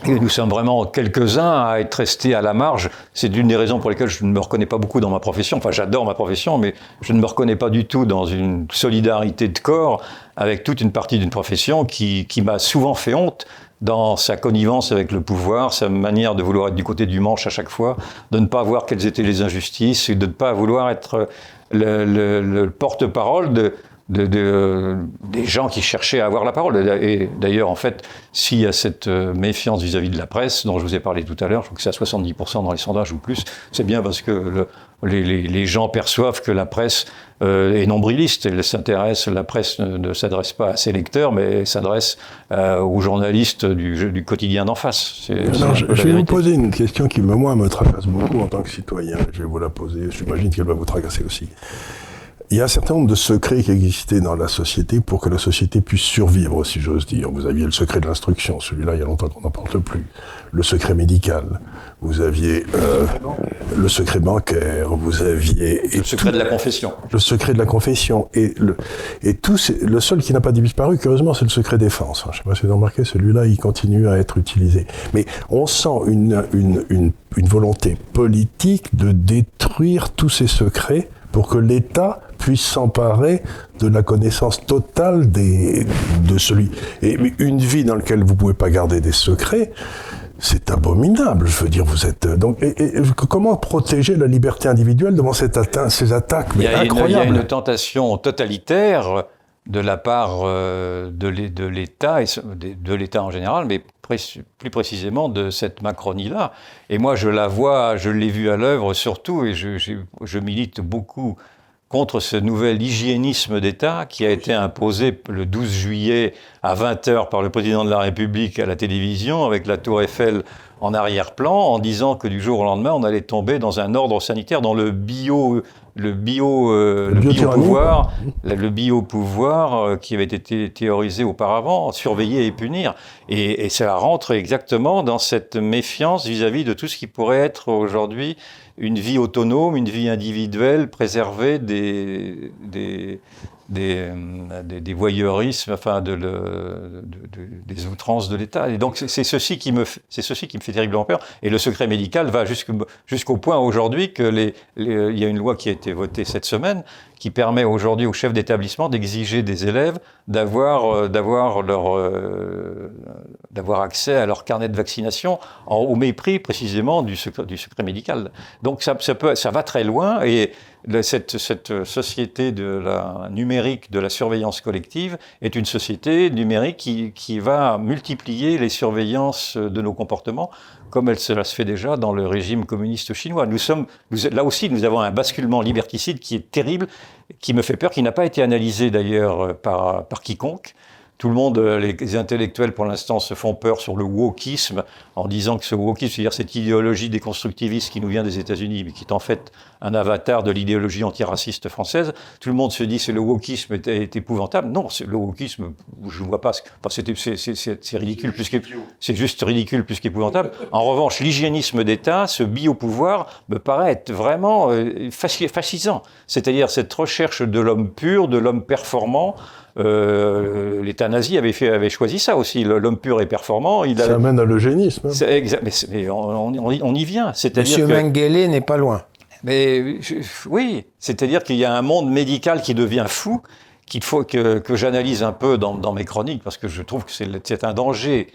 et nous sommes vraiment quelques-uns à être restés à la marge. C'est l'une des raisons pour lesquelles je ne me reconnais pas beaucoup dans ma profession. Enfin, j'adore ma profession, mais je ne me reconnais pas du tout dans une solidarité de corps avec toute une partie d'une profession qui, qui m'a souvent fait honte dans sa connivence avec le pouvoir, sa manière de vouloir être du côté du manche à chaque fois, de ne pas voir quelles étaient les injustices et de ne pas vouloir être le, le, le porte-parole de, de, de, des gens qui cherchaient à avoir la parole. Et d'ailleurs, en fait, s'il y a cette euh, méfiance vis-à-vis de la presse, dont je vous ai parlé tout à l'heure, je crois que c'est à 70% dans les sondages ou plus, c'est bien parce que le, les, les, les, gens perçoivent que la presse euh, est nombriliste. Elle s'intéresse, la presse ne, ne s'adresse pas à ses lecteurs, mais s'adresse euh, aux journalistes du, du quotidien d'en face. Alors, je, je vais vous poser une question qui, moi, me tracasse beaucoup en tant que citoyen. Je vais vous la poser. J'imagine qu'elle va vous tracasser aussi. Il y a un certain nombre de secrets qui existaient dans la société pour que la société puisse survivre, si j'ose dire. Vous aviez le secret de l'instruction, celui-là, il y a longtemps qu'on n'en parle plus. Le secret médical, vous aviez euh, le secret bancaire, vous aviez... Le secret tout, de la confession. Le secret de la confession. Et, le, et tout, le seul qui n'a pas disparu, curieusement, c'est le secret défense. Je ne sais pas si vous avez remarqué, celui-là, il continue à être utilisé. Mais on sent une, une, une, une volonté politique de détruire tous ces secrets pour que l'État puisse s'emparer de la connaissance totale des, de celui. Et une vie dans laquelle vous pouvez pas garder des secrets, c'est abominable. Je veux dire, vous êtes donc. Et, et, comment protéger la liberté individuelle devant cette atta ces attaques? Mais il y, a une, il y a une tentation totalitaire de la part euh, de l'État et de l'État en général, mais plus précisément de cette Macronie-là. Et moi, je la vois, je l'ai vue à l'œuvre surtout, et je, je, je milite beaucoup contre ce nouvel hygiénisme d'État qui a été imposé le 12 juillet à 20h par le président de la République à la télévision avec la tour Eiffel en arrière-plan en disant que du jour au lendemain on allait tomber dans un ordre sanitaire, dans le bio le bio, euh, le, bio pouvoir, le bio pouvoir qui avait été théorisé auparavant, surveiller et punir, et, et ça rentre exactement dans cette méfiance vis-à-vis de tout ce qui pourrait être aujourd'hui une vie autonome, une vie individuelle, préservée des, euh, des, des, voyeurismes, enfin de des outrances de l'État. Et donc c'est ceci qui me c'est ceci qui me fait terriblement peur. Et le secret médical va jusqu'au point aujourd'hui que les, il y a une loi qui a été votée cette semaine qui permet aujourd'hui aux chefs d'établissement d'exiger des élèves d'avoir euh, d'avoir leur euh, d'avoir accès à leur carnet de vaccination au mépris précisément du secret, du secret médical. Donc ça, ça peut ça va très loin et cette, cette, société de la numérique, de la surveillance collective, est une société numérique qui, va multiplier les surveillances de nos comportements, comme cela se fait déjà dans le régime communiste chinois. Nous sommes, là aussi, nous avons un basculement liberticide qui est terrible, qui me fait peur, qui n'a pas été analysé d'ailleurs par, par quiconque. Tout le monde, euh, les intellectuels pour l'instant se font peur sur le wokisme en disant que ce wokisme, c'est-à-dire cette idéologie déconstructiviste qui nous vient des États-Unis, mais qui est en fait un avatar de l'idéologie antiraciste française. Tout le monde se dit que le wokisme est, épouvantable. Non, le wokisme, je ne vois pas. Enfin, c'est ridicule plus c'est juste ridicule plus qu'épouvantable. En revanche, l'hygiénisme d'État, ce biopouvoir, me paraît être vraiment euh, fascisant. C'est-à-dire cette recherche de l'homme pur, de l'homme performant. Euh, L'État nazi avait, fait, avait choisi ça aussi, l'homme pur et performant. Il ça amène à l'eugénisme. Hein. Exact, mais, on, on, y vient. Monsieur que... Mengele n'est pas loin. Mais oui, c'est-à-dire qu'il y a un monde médical qui devient fou, qu'il faut que, j'analyse un peu dans, mes chroniques, parce que je trouve que c'est un danger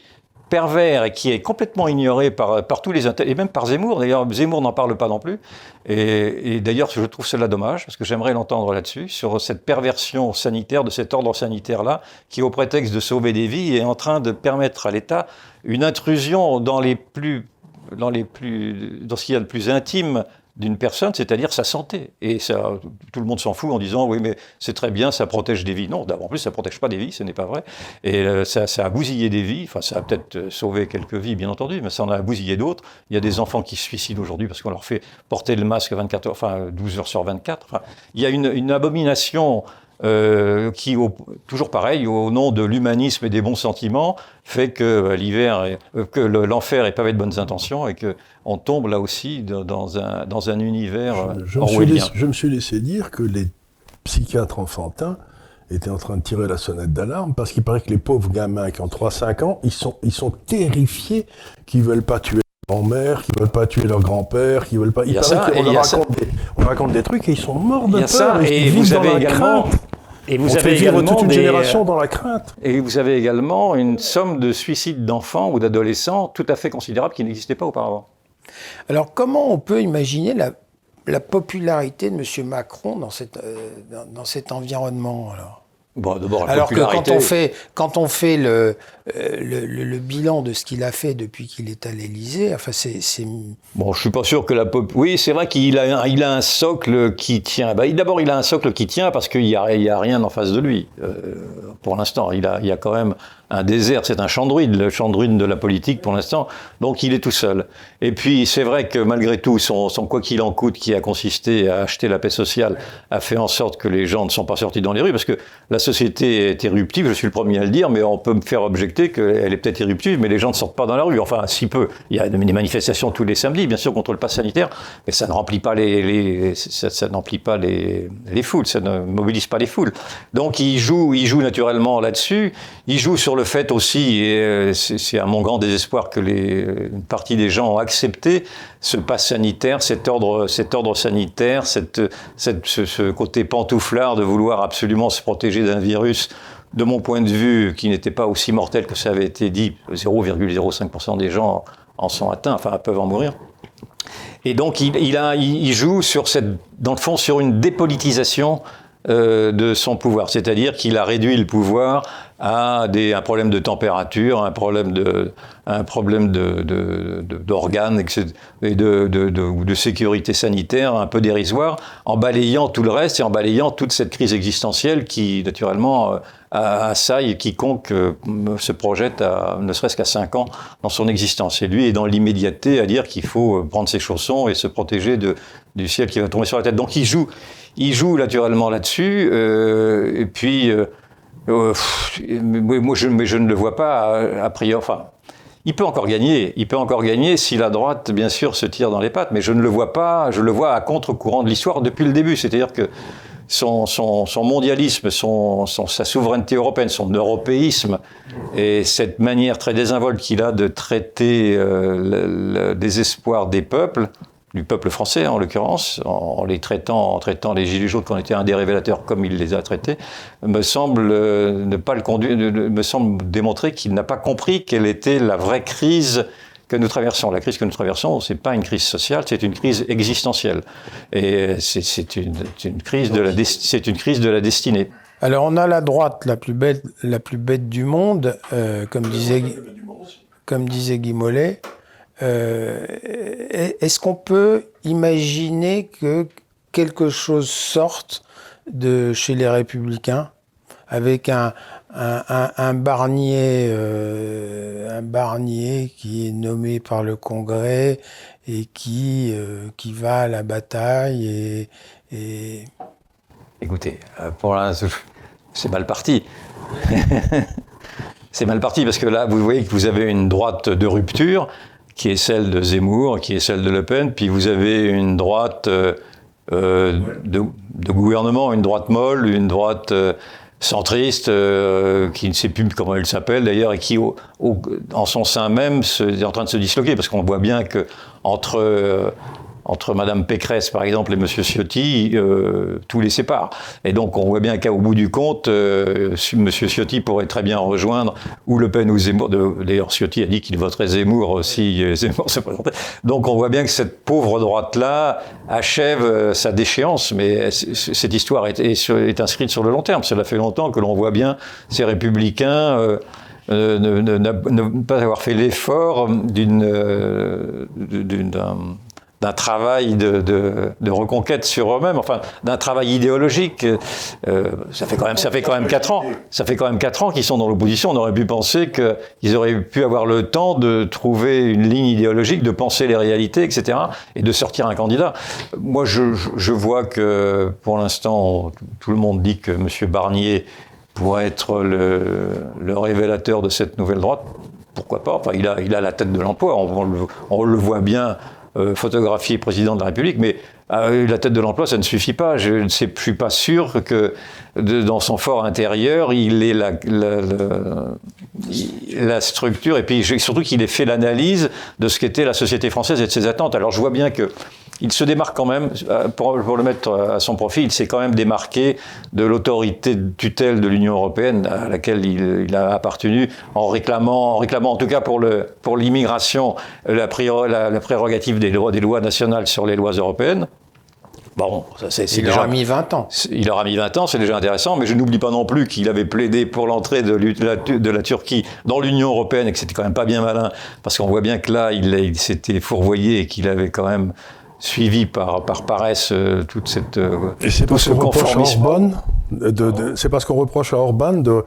pervers et qui est complètement ignoré par, par tous les et même par Zemmour. D'ailleurs, Zemmour n'en parle pas non plus. Et, et d'ailleurs, je trouve cela dommage parce que j'aimerais l'entendre là-dessus sur cette perversion sanitaire de cet ordre sanitaire-là, qui, au prétexte de sauver des vies, est en train de permettre à l'État une intrusion dans les plus dans les plus dans ce qu'il y a de plus intime d'une personne, c'est-à-dire sa santé. Et ça, tout le monde s'en fout en disant oui, mais c'est très bien, ça protège des vies. Non, en plus, ça protège pas des vies, ce n'est pas vrai. Et euh, ça, ça, a bousillé des vies. Enfin, ça a peut-être euh, sauvé quelques vies, bien entendu, mais ça en a bousillé d'autres. Il y a des enfants qui se suicident aujourd'hui parce qu'on leur fait porter le masque 24 heures, enfin 12 heures sur 24. Enfin, il y a une, une abomination euh, qui, toujours pareil, au nom de l'humanisme et des bons sentiments, fait que euh, l'hiver, euh, que l'enfer est pavé de bonnes intentions et que on tombe là aussi dans un, dans un univers je, me suis laissé, je me suis laissé dire que les psychiatres enfantins étaient en train de tirer la sonnette d'alarme parce qu'il paraît que les pauvres gamins qui ont 3-5 ans, ils sont, ils sont terrifiés qu'ils veulent pas tuer grand-mère, qui veulent pas tuer leur grand-père, qui veulent pas. Il y a ça, on, leur raconte des, on raconte des trucs et ils sont morts de peur. Y a ça, et, vous avez également. Crainte. Et vous on avez fait vivre toute une génération dans la crainte. Et vous avez également une somme de suicides d'enfants ou d'adolescents tout à fait considérable qui n'existait pas auparavant. Alors comment on peut imaginer la, la popularité de M. Macron dans, cette, euh, dans, dans, cet environnement alors? Bon, Alors que quand on fait, quand on fait le, euh, le, bilan de ce qu'il a fait depuis qu'il est à l'Élysée, enfin c'est, Bon, je suis pas sûr que la pop. Oui, c'est vrai qu'il a, un, il a un socle qui tient. Bah, d'abord, il a un socle qui tient parce qu'il y a, y a rien en face de lui. Euh, pour l'instant, il a, il y a quand même un désert, c'est un champ le champ de la politique pour l'instant, donc il est tout seul. Et puis c'est vrai que malgré tout, son, son quoi qu'il en coûte, qui a consisté à acheter la paix sociale, a fait en sorte que les gens ne sont pas sortis dans les rues, parce que la société est éruptive, je suis le premier à le dire, mais on peut me faire objecter qu'elle est peut-être éruptive, mais les gens ne sortent pas dans la rue, enfin si peu. Il y a des manifestations tous les samedis, bien sûr, contre le pass sanitaire, mais ça ne remplit pas les, ça, ça pas les, les foules, ça ne mobilise pas les foules. Donc il joue, il joue naturellement là-dessus, il joue sur le fait aussi, et euh, c'est à mon grand désespoir que les, une partie des gens ont accepté ce pass sanitaire, cet ordre, cet ordre sanitaire, cette, cette, ce, côté pantouflard de vouloir absolument se protéger d'un virus de mon point de vue, qui n'était pas aussi mortel que ça avait été dit, 0,05% des gens en sont atteints, enfin peuvent en mourir. Et donc il, joue sur cette, dans le fond sur une dépolitisation euh, de son pouvoir, c'est-à-dire qu'il a réduit le pouvoir à un problème de température, un problème de, un problème d'organes de, et de, de, de, sécurité sanitaire un peu dérisoire, en balayant tout le reste et en balayant toute cette crise existentielle qui, naturellement, euh, assaille quiconque euh, se projette à, ne serait-ce qu'à 5 ans dans son existence. Et lui est dans l'immédiateté à dire qu'il faut prendre ses chaussons et se protéger du ciel qui va tomber sur la tête. Donc il joue, il joue naturellement là-dessus. Euh, et puis, euh, euh, moi, mais je ne le vois pas a, priori. Enfin, il peut encore gagner. Il peut encore gagner si la droite, bien sûr, se tire dans les pattes. Mais je ne le vois pas. Je le vois à contre-courant de l'histoire depuis le début. C'est-à-dire que son, mondialisme, son, sa souveraineté européenne, son européisme et cette manière très désinvolte qu'il a de traiter le, le désespoir des peuples du peuple français en l'occurrence, en, les traitant, en traitant les Gilets jaunes ont été un des révélateurs comme il les a traités, me semble euh, ne pas le conduire, me semble démontrer qu'il n'a pas compris quelle était la vraie crise que nous traversons. La crise que nous traversons, c'est pas une crise sociale, c'est une crise existentielle. Et c'est une, une, crise de la, c'est une crise de la destinée. Alors on a la droite la plus bête, la plus bête du monde, euh, comme disait, comme disait Guy Mollet. Euh, est-ce qu'on peut imaginer que quelque chose sorte de chez les républicains avec un, un, Barnier, euh, un Barnier qui est nommé par le Congrès et qui, euh, va à la bataille et. Écoutez, pour l'instant, c'est mal parti. c'est mal parti parce que là, vous voyez que vous avez une droite de rupture qui est celle de Zemmour, qui est celle de Le Pen, puis vous avez une droite euh, euh de, gouvernement, une droite molle, une droite euh, centriste, euh, qui ne sait plus comment elle s'appelle d'ailleurs, et qui, au, en son sein même, est en train de se disloquer, parce qu'on voit bien que entre entre Madame Pécresse, par exemple, et Monsieur Ciotti, euh, tout les sépare. Et donc, on voit bien qu'au bout du compte, euh, Monsieur Ciotti pourrait très bien rejoindre ou Le Pen ou Zemmour. D'ailleurs, Ciotti a dit qu'il voterait Zemmour si euh, Zemmour se présentait. Donc, on voit bien que cette pauvre droite-là achève euh, sa déchéance. Mais cette histoire est, inscrite sur le long terme. Cela fait longtemps que l'on voit bien ces républicains. Euh, ne, pas avoir fait l'effort d'une d'un travail de, de, reconquête sur eux-mêmes, enfin d'un travail idéologique. Euh, ça fait quand même ça fait quand même quatre ans. Ça fait quand même quatre ans qu'ils sont dans l'opposition. On aurait pu penser qu'ils auraient pu avoir le temps de trouver une ligne idéologique, de penser les réalités, etc., et de sortir un candidat. Moi, je, je vois que pour l'instant, tout le monde dit que M. Barnier pourrait être le, le révélateur de cette nouvelle droite pourquoi pas? Enfin, il a, il a la tête de l'emploi. On, on, le voit bien euh, photographier président de la République, mais euh, la tête de l'emploi, ça ne suffit pas. Je ne suis pas sûr que dans son fort intérieur, il ait la, la, structure, et puis surtout qu'il ait fait l'analyse de ce qu'était la société française et de ses attentes. Alors je vois bien que il se démarque quand même, euh, pour, le mettre à son profit, il s'est quand même démarqué de l'autorité de tutelle de l'Union européenne à laquelle il, a appartenu en réclamant, en réclamant en tout cas pour le pour l'immigration la, la, prérogative des lois, des lois nationales sur les lois européennes. Bon, ça c'est Il déjà, aura mis 20 ans. Il aura mis 20 ans, c'est déjà intéressant, mais je n'oublie pas non plus qu'il avait plaidé pour l'entrée de, de, la Turquie dans l'Union européenne et que c'était quand même pas bien malin, parce qu'on voit bien que là, il, il s'était fourvoyé et qu'il avait quand même suivi par, par paresse euh, toute cette euh, et c'est parce qu'on reproche à Orban de, c'est parce qu'on reproche à Orban de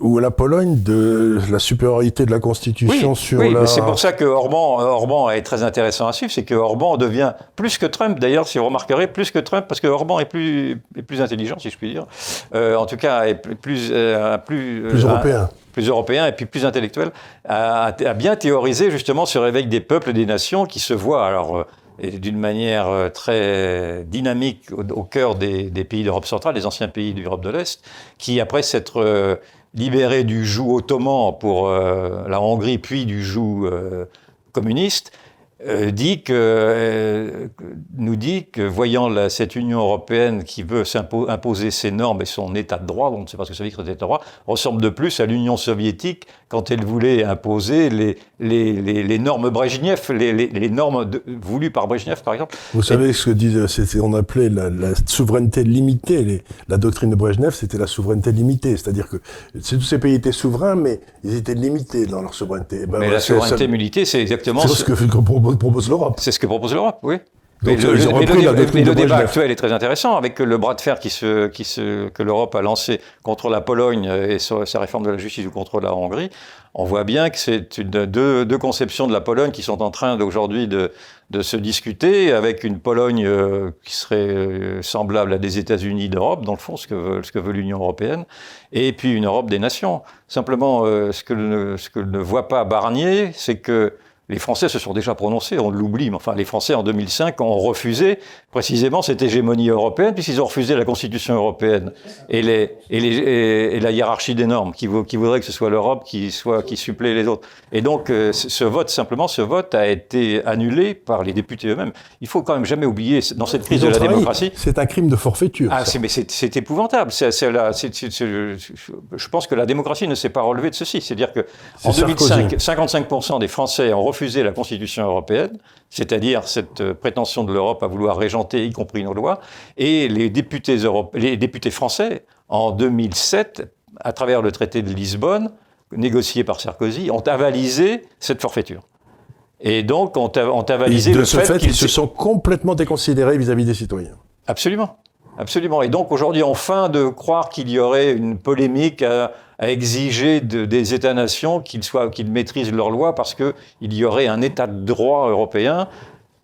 ou à la Pologne de la supériorité de la Constitution sur oui, la... c'est pour ça que Orban, Orban est très intéressant à suivre, c'est que Orban devient plus que Trump, d'ailleurs, si vous remarquerez, plus que Trump, parce que Orban est plus, est plus intelligent, si je puis dire, euh, en tout cas, est plus... Euh, plus, plus européen. plus européen et puis plus intellectuel, a, a, bien théorisé justement ce réveil des peuples et des nations qui se voient. Alors et d'une manière euh, très dynamique au, cœur des, pays d'Europe centrale, des anciens pays d'Europe de l'Est, qui, après s'être euh, libérés du joug ottoman pour euh, la Hongrie, puis du joug communiste, dit que, nous dit que, voyant cette Union européenne qui veut imposer ses normes et son état de droit, on ne sait pas ce que ça veut dire état de droit, ressemble de plus à l'Union soviétique quand elle voulait imposer les, les, les, les normes Brejnev, les, normes voulues par Brejnev, par exemple. Vous savez ce que dit, on appelait la, la souveraineté limitée. la doctrine de Brejnev, c'était la souveraineté limitée. C'est-à-dire que tous ces pays étaient souverains, mais ils étaient limités dans leur souveraineté. Ben mais la souveraineté limitée, c'est exactement ce que propose l'Europe. C'est ce que propose l'Europe, oui. Mais le, débat actuel est très intéressant avec le bras de fer qui se, qui se, que l'Europe a lancé contre la Pologne et sa réforme de la justice ou contre la Hongrie. On voit bien que c'est deux, deux, conceptions de la Pologne qui sont en train aujourd'hui de, de, se discuter avec une Pologne euh, qui serait euh, semblable à des États-Unis d'Europe, dans le fond, ce que veut, ce que veut l'Union européenne, et puis une Europe des nations. Simplement, euh, ce, que ce que ne voit pas Barnier, c'est que les Français se sont déjà prononcés, on l'oublie, mais enfin les Français en 2005 ont refusé précisément cette hégémonie européenne, puisqu'ils ont refusé la Constitution européenne et, les, et, les, et, la hiérarchie des normes, qui, qui voudrait que ce soit l'Europe qui, soit, qui supplée les autres. Et donc euh, ce vote, simplement, ce vote a été annulé par les députés eux-mêmes. Il faut quand même jamais oublier, dans cette crise de la démocratie... C'est un crime de forfaiture. Ah, mais c'est épouvantable. C je pense que la démocratie ne s'est pas relevée de ceci. C'est-à-dire que en 2005, 55% des Français ont refusé la Constitution européenne, c'est-à-dire cette euh, prétention de l'Europe à vouloir régenter, y compris nos lois, et les députés, les députés français, en 2007, à travers le traité de Lisbonne, négocié par Sarkozy, ont avalisé cette forfaiture. Et donc, ont, ont avalisé de ce fait, qu'ils se sont complètement déconsidérés vis-à-vis des citoyens. Absolument. Absolument. Et donc, aujourd'hui, enfin de croire qu'il y aurait une polémique à à exiger des États-nations qu'ils qu'ils maîtrisent leurs lois parce qu'il y aurait un État de droit européen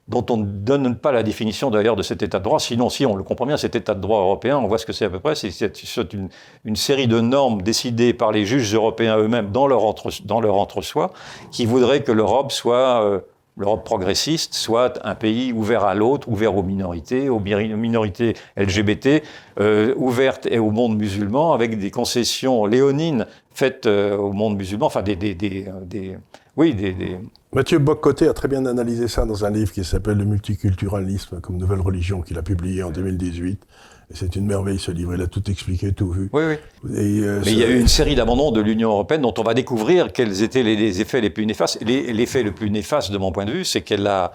dont on ne donne pas la définition d'ailleurs de cet état de droit. Sinon, si on le comprend bien, cet état de droit européen, on voit ce que c'est à peu près. C'est une, série de normes décidées par les juges européens eux-mêmes dans leur entre-soi, qui voudraient que l'Europe soit euh, l'Europe progressiste soit un pays ouvert à l'autre, ouvert aux minorités, aux minorités LGBT, euh, ouverte au monde musulman, avec des concessions léonines faites euh, au monde musulman, enfin des, des, des, des oui, des, Mathieu Boccoté a très bien analysé ça dans un livre qui s'appelle Le multiculturalisme comme nouvelle religion qu'il a publié en 2018. C'est une merveille ce livre, il a tout expliqué, tout vu. Oui, oui. Euh, Mais il y a eu une série d'abandons de l'Union européenne dont on va découvrir quels étaient les, effets les plus néfastes. L'effet le plus néfaste, de mon point de vue, c'est qu'elle a,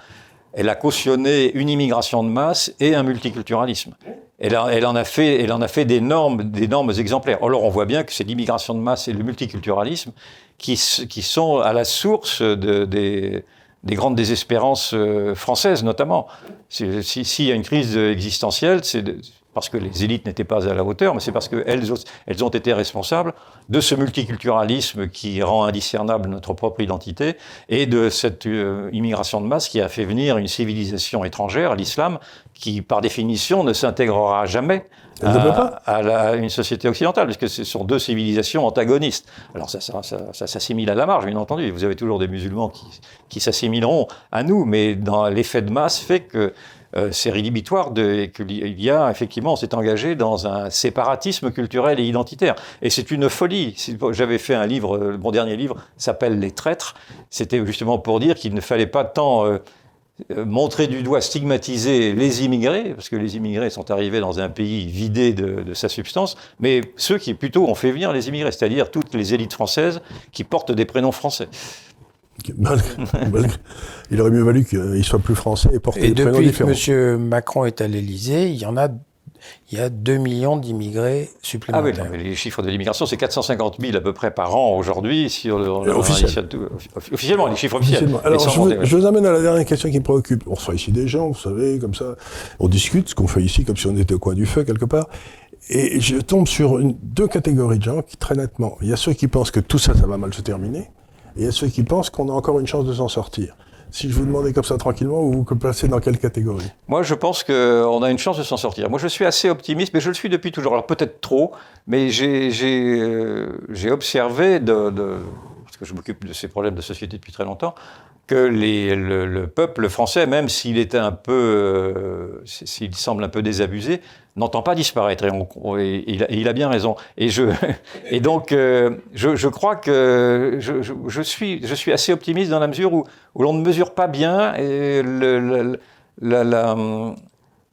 elle a cautionné une immigration de masse et un multiculturalisme. Elle, elle, en a fait, elle en a fait des normes, des normes exemplaires. Alors on voit bien que c'est l'immigration de masse et le multiculturalisme qui, qui sont à la source de, des, des grandes désespérances euh, françaises notamment. S'il si, y a une crise existentielle, c'est parce que les élites n'étaient pas à la hauteur, mais c'est parce qu'elles elles ont été responsables de ce multiculturalisme qui rend indiscernable notre propre identité et de cette euh, immigration de masse qui a fait venir une civilisation étrangère, l'islam, qui par définition ne s'intégrera jamais à, une société occidentale, puisque ce sont deux civilisations antagonistes. Alors ça, ça, ça, s'assimile à la marge, bien entendu. Vous avez toujours des musulmans qui, qui s'assimileront à nous, mais dans l'effet de masse fait que c'est rédhibitoire de, qu'il y a effectivement, on s'est engagé dans un séparatisme culturel et identitaire. Et c'est une folie. J'avais fait un livre, euh, mon dernier livre s'appelle Les traîtres. C'était justement pour dire qu'il ne fallait pas tant euh, montrer du doigt, stigmatiser les immigrés, parce que les immigrés sont arrivés dans un pays vidé de, de, sa substance, mais ceux qui plutôt ont fait venir les immigrés, c'est-à-dire toutes les élites françaises qui portent des prénoms français il aurait mieux valu qu'il soit plus français et porter des prénoms différents. depuis que M. Macron est à l'Élysée, il y en a il y a 2 millions d'immigrés supplémentaires. Ah oui, les chiffres de l'immigration, c'est 450 000 à peu près par an aujourd'hui. Sur officiellement, les chiffres officiels. Alors, je vous, je vous, amène à la dernière question qui me préoccupe. On reçoit ici des gens, vous savez, comme ça. On discute, ce qu'on fait ici, comme si on était au coin du feu, quelque part. Et je tombe sur une, deux catégories de gens qui, très nettement, il y a ceux qui pensent que tout ça, ça va mal se terminer. Et a ceux qui pensent qu'on a encore une chance de s'en sortir. Si je vous demandais comme ça tranquillement, vous vous placez dans quelle catégorie? Moi, je pense qu'on a une chance de s'en sortir. Moi, je suis assez optimiste, mais je le suis depuis toujours. Alors peut-être trop, mais j'ai euh, observé, de, parce que je m'occupe de ces problèmes de société depuis très longtemps, que le, peuple français, même s'il est un peu, euh, s'il semble un peu désabusé, n'entend pas disparaître. Et, il, a, bien raison. Et, je, donc, euh, je, crois que je, suis, assez optimiste dans la mesure où, l'on ne mesure pas bien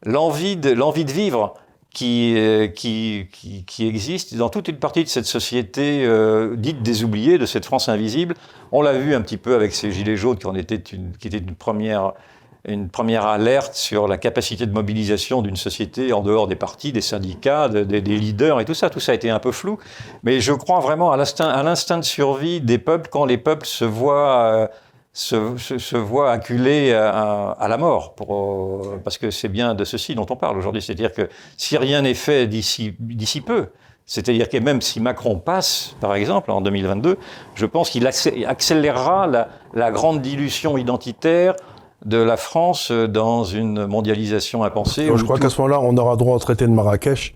l'envie de, de vivre qui, euh, qui, qui, qui, existe dans toute une partie de cette société euh, dite désoubliée, de cette France invisible. On l'a vu un petit peu avec ces gilets jaunes qui, en étaient une, qui étaient une première une première alerte sur la capacité de mobilisation d'une société en dehors des partis, des syndicats, des leaders et tout ça. Tout ça a été un peu flou. Mais je crois vraiment à l'instinct de survie des peuples quand les peuples se voient, euh, se, se, voit acculé à, à, la mort, pour, parce que c'est bien de ceci dont on parle aujourd'hui. C'est-à-dire que si rien n'est fait d'ici peu, c'est-à-dire que même si Macron passe, par exemple, en 2022, je pense qu'il accélérera la, la, grande dilution identitaire de la France dans une mondialisation impensée. Je crois qu'à ce moment-là, on aura droit au traité de Marrakech.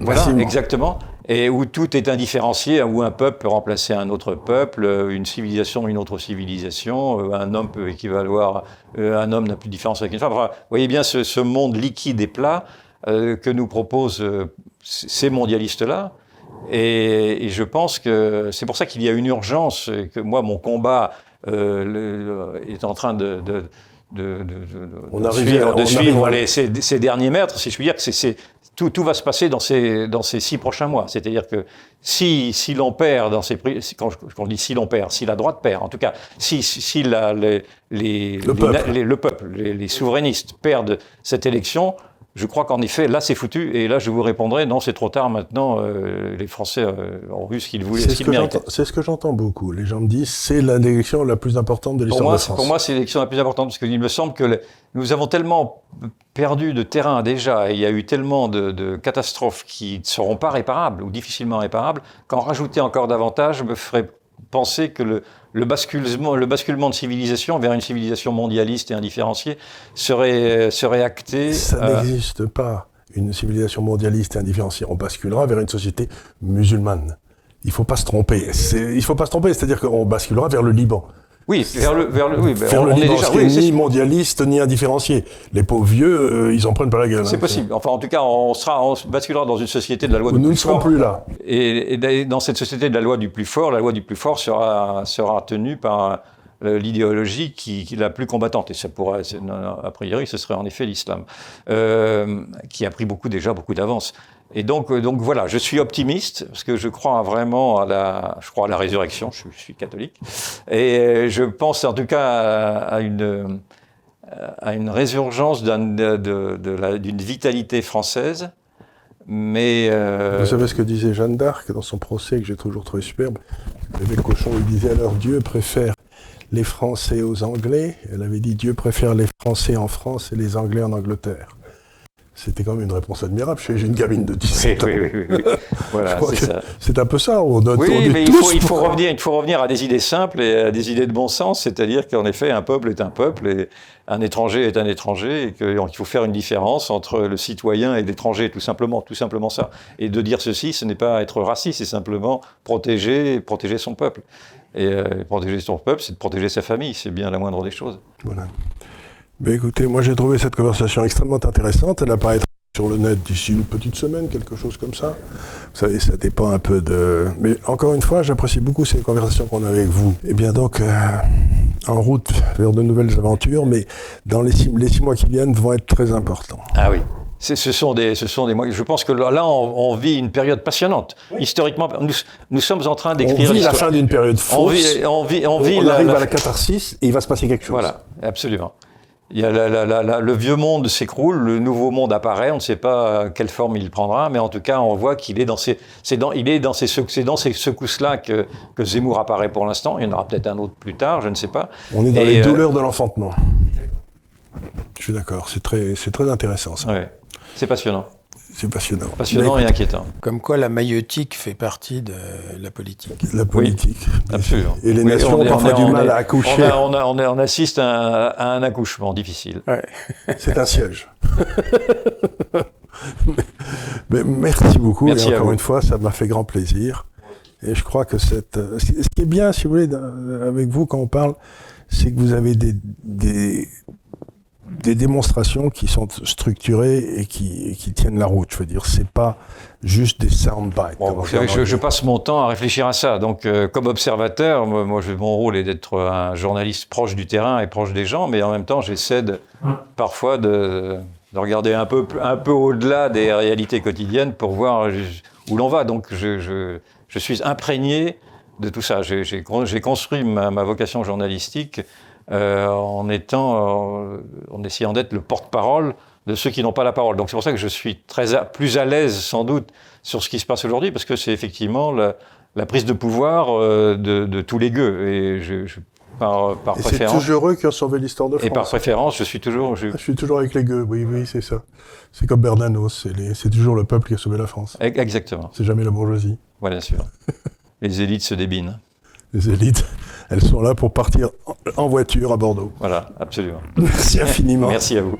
Voilà, exactement. Et où tout est indifférencié, où un peuple peut remplacer un autre peuple, une civilisation une autre civilisation, un homme peut équivaloir, un homme n'a plus de différence avec une femme. vous voyez bien ce, ce monde liquide et plat euh, que nous proposent euh, ces mondialistes-là. Et, je pense que c'est pour ça qu'il y a une urgence, et que moi, mon combat euh, est en train de, de de, de, suivre, de suivre les, ces, ces, derniers mètres, si je puis dire que c'est, tout, tout, va se passer dans ces, dans ces six prochains mois. C'est-à-dire que si, si l'on perd dans ces quand, quand on dit si l'on perd, si la droite perd, en tout cas, si, si la, les, les, le, peuple. Les, le peuple, les, souverainistes perdent cette élection, je crois qu'en effet, là, c'est foutu. Et là, je vous répondrai, non, c'est trop tard maintenant. Euh, les Français euh, ont vu ce qu'ils voulaient, ce. C'est ce que j'entends beaucoup. Les gens me disent, c'est l'élection la plus importante de l'histoire de France. Pour moi, c'est l'élection la plus importante, parce qu'il me semble que nous avons tellement perdu de terrain déjà, et il y a eu tellement de, de catastrophes qui ne seront pas réparables, ou difficilement réparables, qu'en rajouter encore davantage me ferait penser que le, le, basculement, le basculement de civilisation vers une civilisation mondialiste et indifférenciée serait, serait acté. Ça euh, n'existe pas, une civilisation mondialiste et indifférenciée. On basculera vers une société musulmane. Il faut pas se tromper. Il faut pas se tromper, c'est-à-dire qu'on basculera vers le Liban. Oui, vers le, vers le, oui, vers on, est déjà, oui, ni mondialiste ni indifférencié. Les pauvres vieux, euh, ils en prennent pas la gueule. C'est hein. possible. Enfin, en tout cas, on sera, on basculera dans une société de la loi du nous plus fort. Nous ne serons plus là. Et, et, dans cette société de la loi du plus fort, la loi du plus fort sera, sera tenue par euh, l'idéologie qui, qui, est la plus combattante. Et ça pourrait, a priori, ce serait en effet l'islam, euh, qui a pris beaucoup déjà beaucoup d'avance. Et donc, euh, donc voilà, je suis optimiste parce que je crois vraiment à la, je crois à la résurrection. Je, suis catholique et je pense en tout cas à, une à une résurgence d'une vitalité française. Euh... vous savez ce que disait Jeanne d'Arc dans son procès que j'ai toujours trouvé superbe? Le cochon lui disait alors Dieu préfère les Français aux Anglais. Elle avait dit Dieu préfère les Français en France et les Anglais en Angleterre. C'était quand même une réponse admirable chez une gamine de 17 ans. Oui, oui, oui. Voilà, c'est un peu ça. On donne, oui, mais il faut, il, faut revenir, il faut revenir à des idées simples et à des idées de bon sens, c'est-à-dire qu'en effet, un peuple est un peuple et un étranger est un étranger et qu'il faut faire une différence entre le citoyen et l'étranger, tout simplement, tout simplement ça. Et de dire ceci, ce n'est pas être raciste, c'est simplement protéger, protéger son peuple. Et euh, protéger son peuple, c'est de protéger sa famille, c'est bien la moindre des choses. Voilà. Mais écoutez, moi j'ai trouvé cette conversation extrêmement intéressante. Elle apparaîtra sur le net d'ici une petite semaine, quelque chose comme ça. Vous savez, ça dépend un peu de... Mais encore une fois, j'apprécie beaucoup ces conversations qu'on a avec vous. Et eh bien donc, euh, en route vers de nouvelles aventures, mais dans les six, les six mois qui viennent vont être très importants. Ah oui. Ce sont, des, ce sont des mois. Je pense que là, on, vit une période passionnante. Historiquement, nous, nous, sommes en train d'écrire. On vit la fin d'une période fausse. On vit, on vit, on vit on arrive à la catharsis et il va se passer quelque chose. Voilà, absolument. Il y a le vieux monde s'écroule, le nouveau monde apparaît, on ne sait pas quelle forme il prendra, mais en tout cas, on voit qu'il est dans ces, c'est dans, il est dans ces, c'est dans ces secousses-là que, que Zemmour apparaît pour l'instant. Il y en aura peut-être un autre plus tard, je ne sais pas. On est dans les euh, douleurs de l'enfantement. Je suis d'accord, c'est très, c'est très intéressant ça. Ouais. C'est passionnant. C'est passionnant. Passionnant et inquiétant. Comme quoi la maïotique fait partie de la politique. La politique. absolument. Et les nations ont parfois du mal à accoucher. On, on, on, assiste à un, accouchement difficile. Ouais. C'est un siège. mais, merci beaucoup. et encore une fois, ça m'a fait grand plaisir. Et je crois que cette, ce qui est bien, si vous voulez, avec vous quand on parle, c'est que vous avez des, des des démonstrations qui sont structurées et qui, qui tiennent la route. Je veux dire, c'est pas juste des soundbites. Bon, je, je, passe mon temps à réfléchir à ça. Donc, euh, comme observateur, moi, moi mon rôle est d'être un journaliste proche du terrain et proche des gens, mais en même temps, j'essaie parfois de, de, regarder un peu, un peu au-delà des réalités quotidiennes pour voir où l'on va. Donc, je, je, je, suis imprégné de tout ça. J'ai construit ma, ma vocation journalistique euh, en étant, euh, en essayant d'être le porte-parole de ceux qui n'ont pas la parole. Donc c'est pour ça que je suis très plus à l'aise sans doute sur ce qui se passe aujourd'hui, parce que c'est effectivement la, prise de pouvoir euh, de, tous les gueux. Et par, par et. C'est toujours eux qui ont sauvé l'histoire de France. Et par préférence, je suis toujours. Ah, je, suis toujours avec les gueux. Oui, oui, c'est ça. C'est comme Bernanos. C'est toujours le peuple qui a sauvé la France. Exactement. C'est jamais la bourgeoisie. Voilà, sûr. les élites se débinent les élites, elles sont là pour partir en voiture à Bordeaux. Voilà, absolument. Merci infiniment. Merci à vous.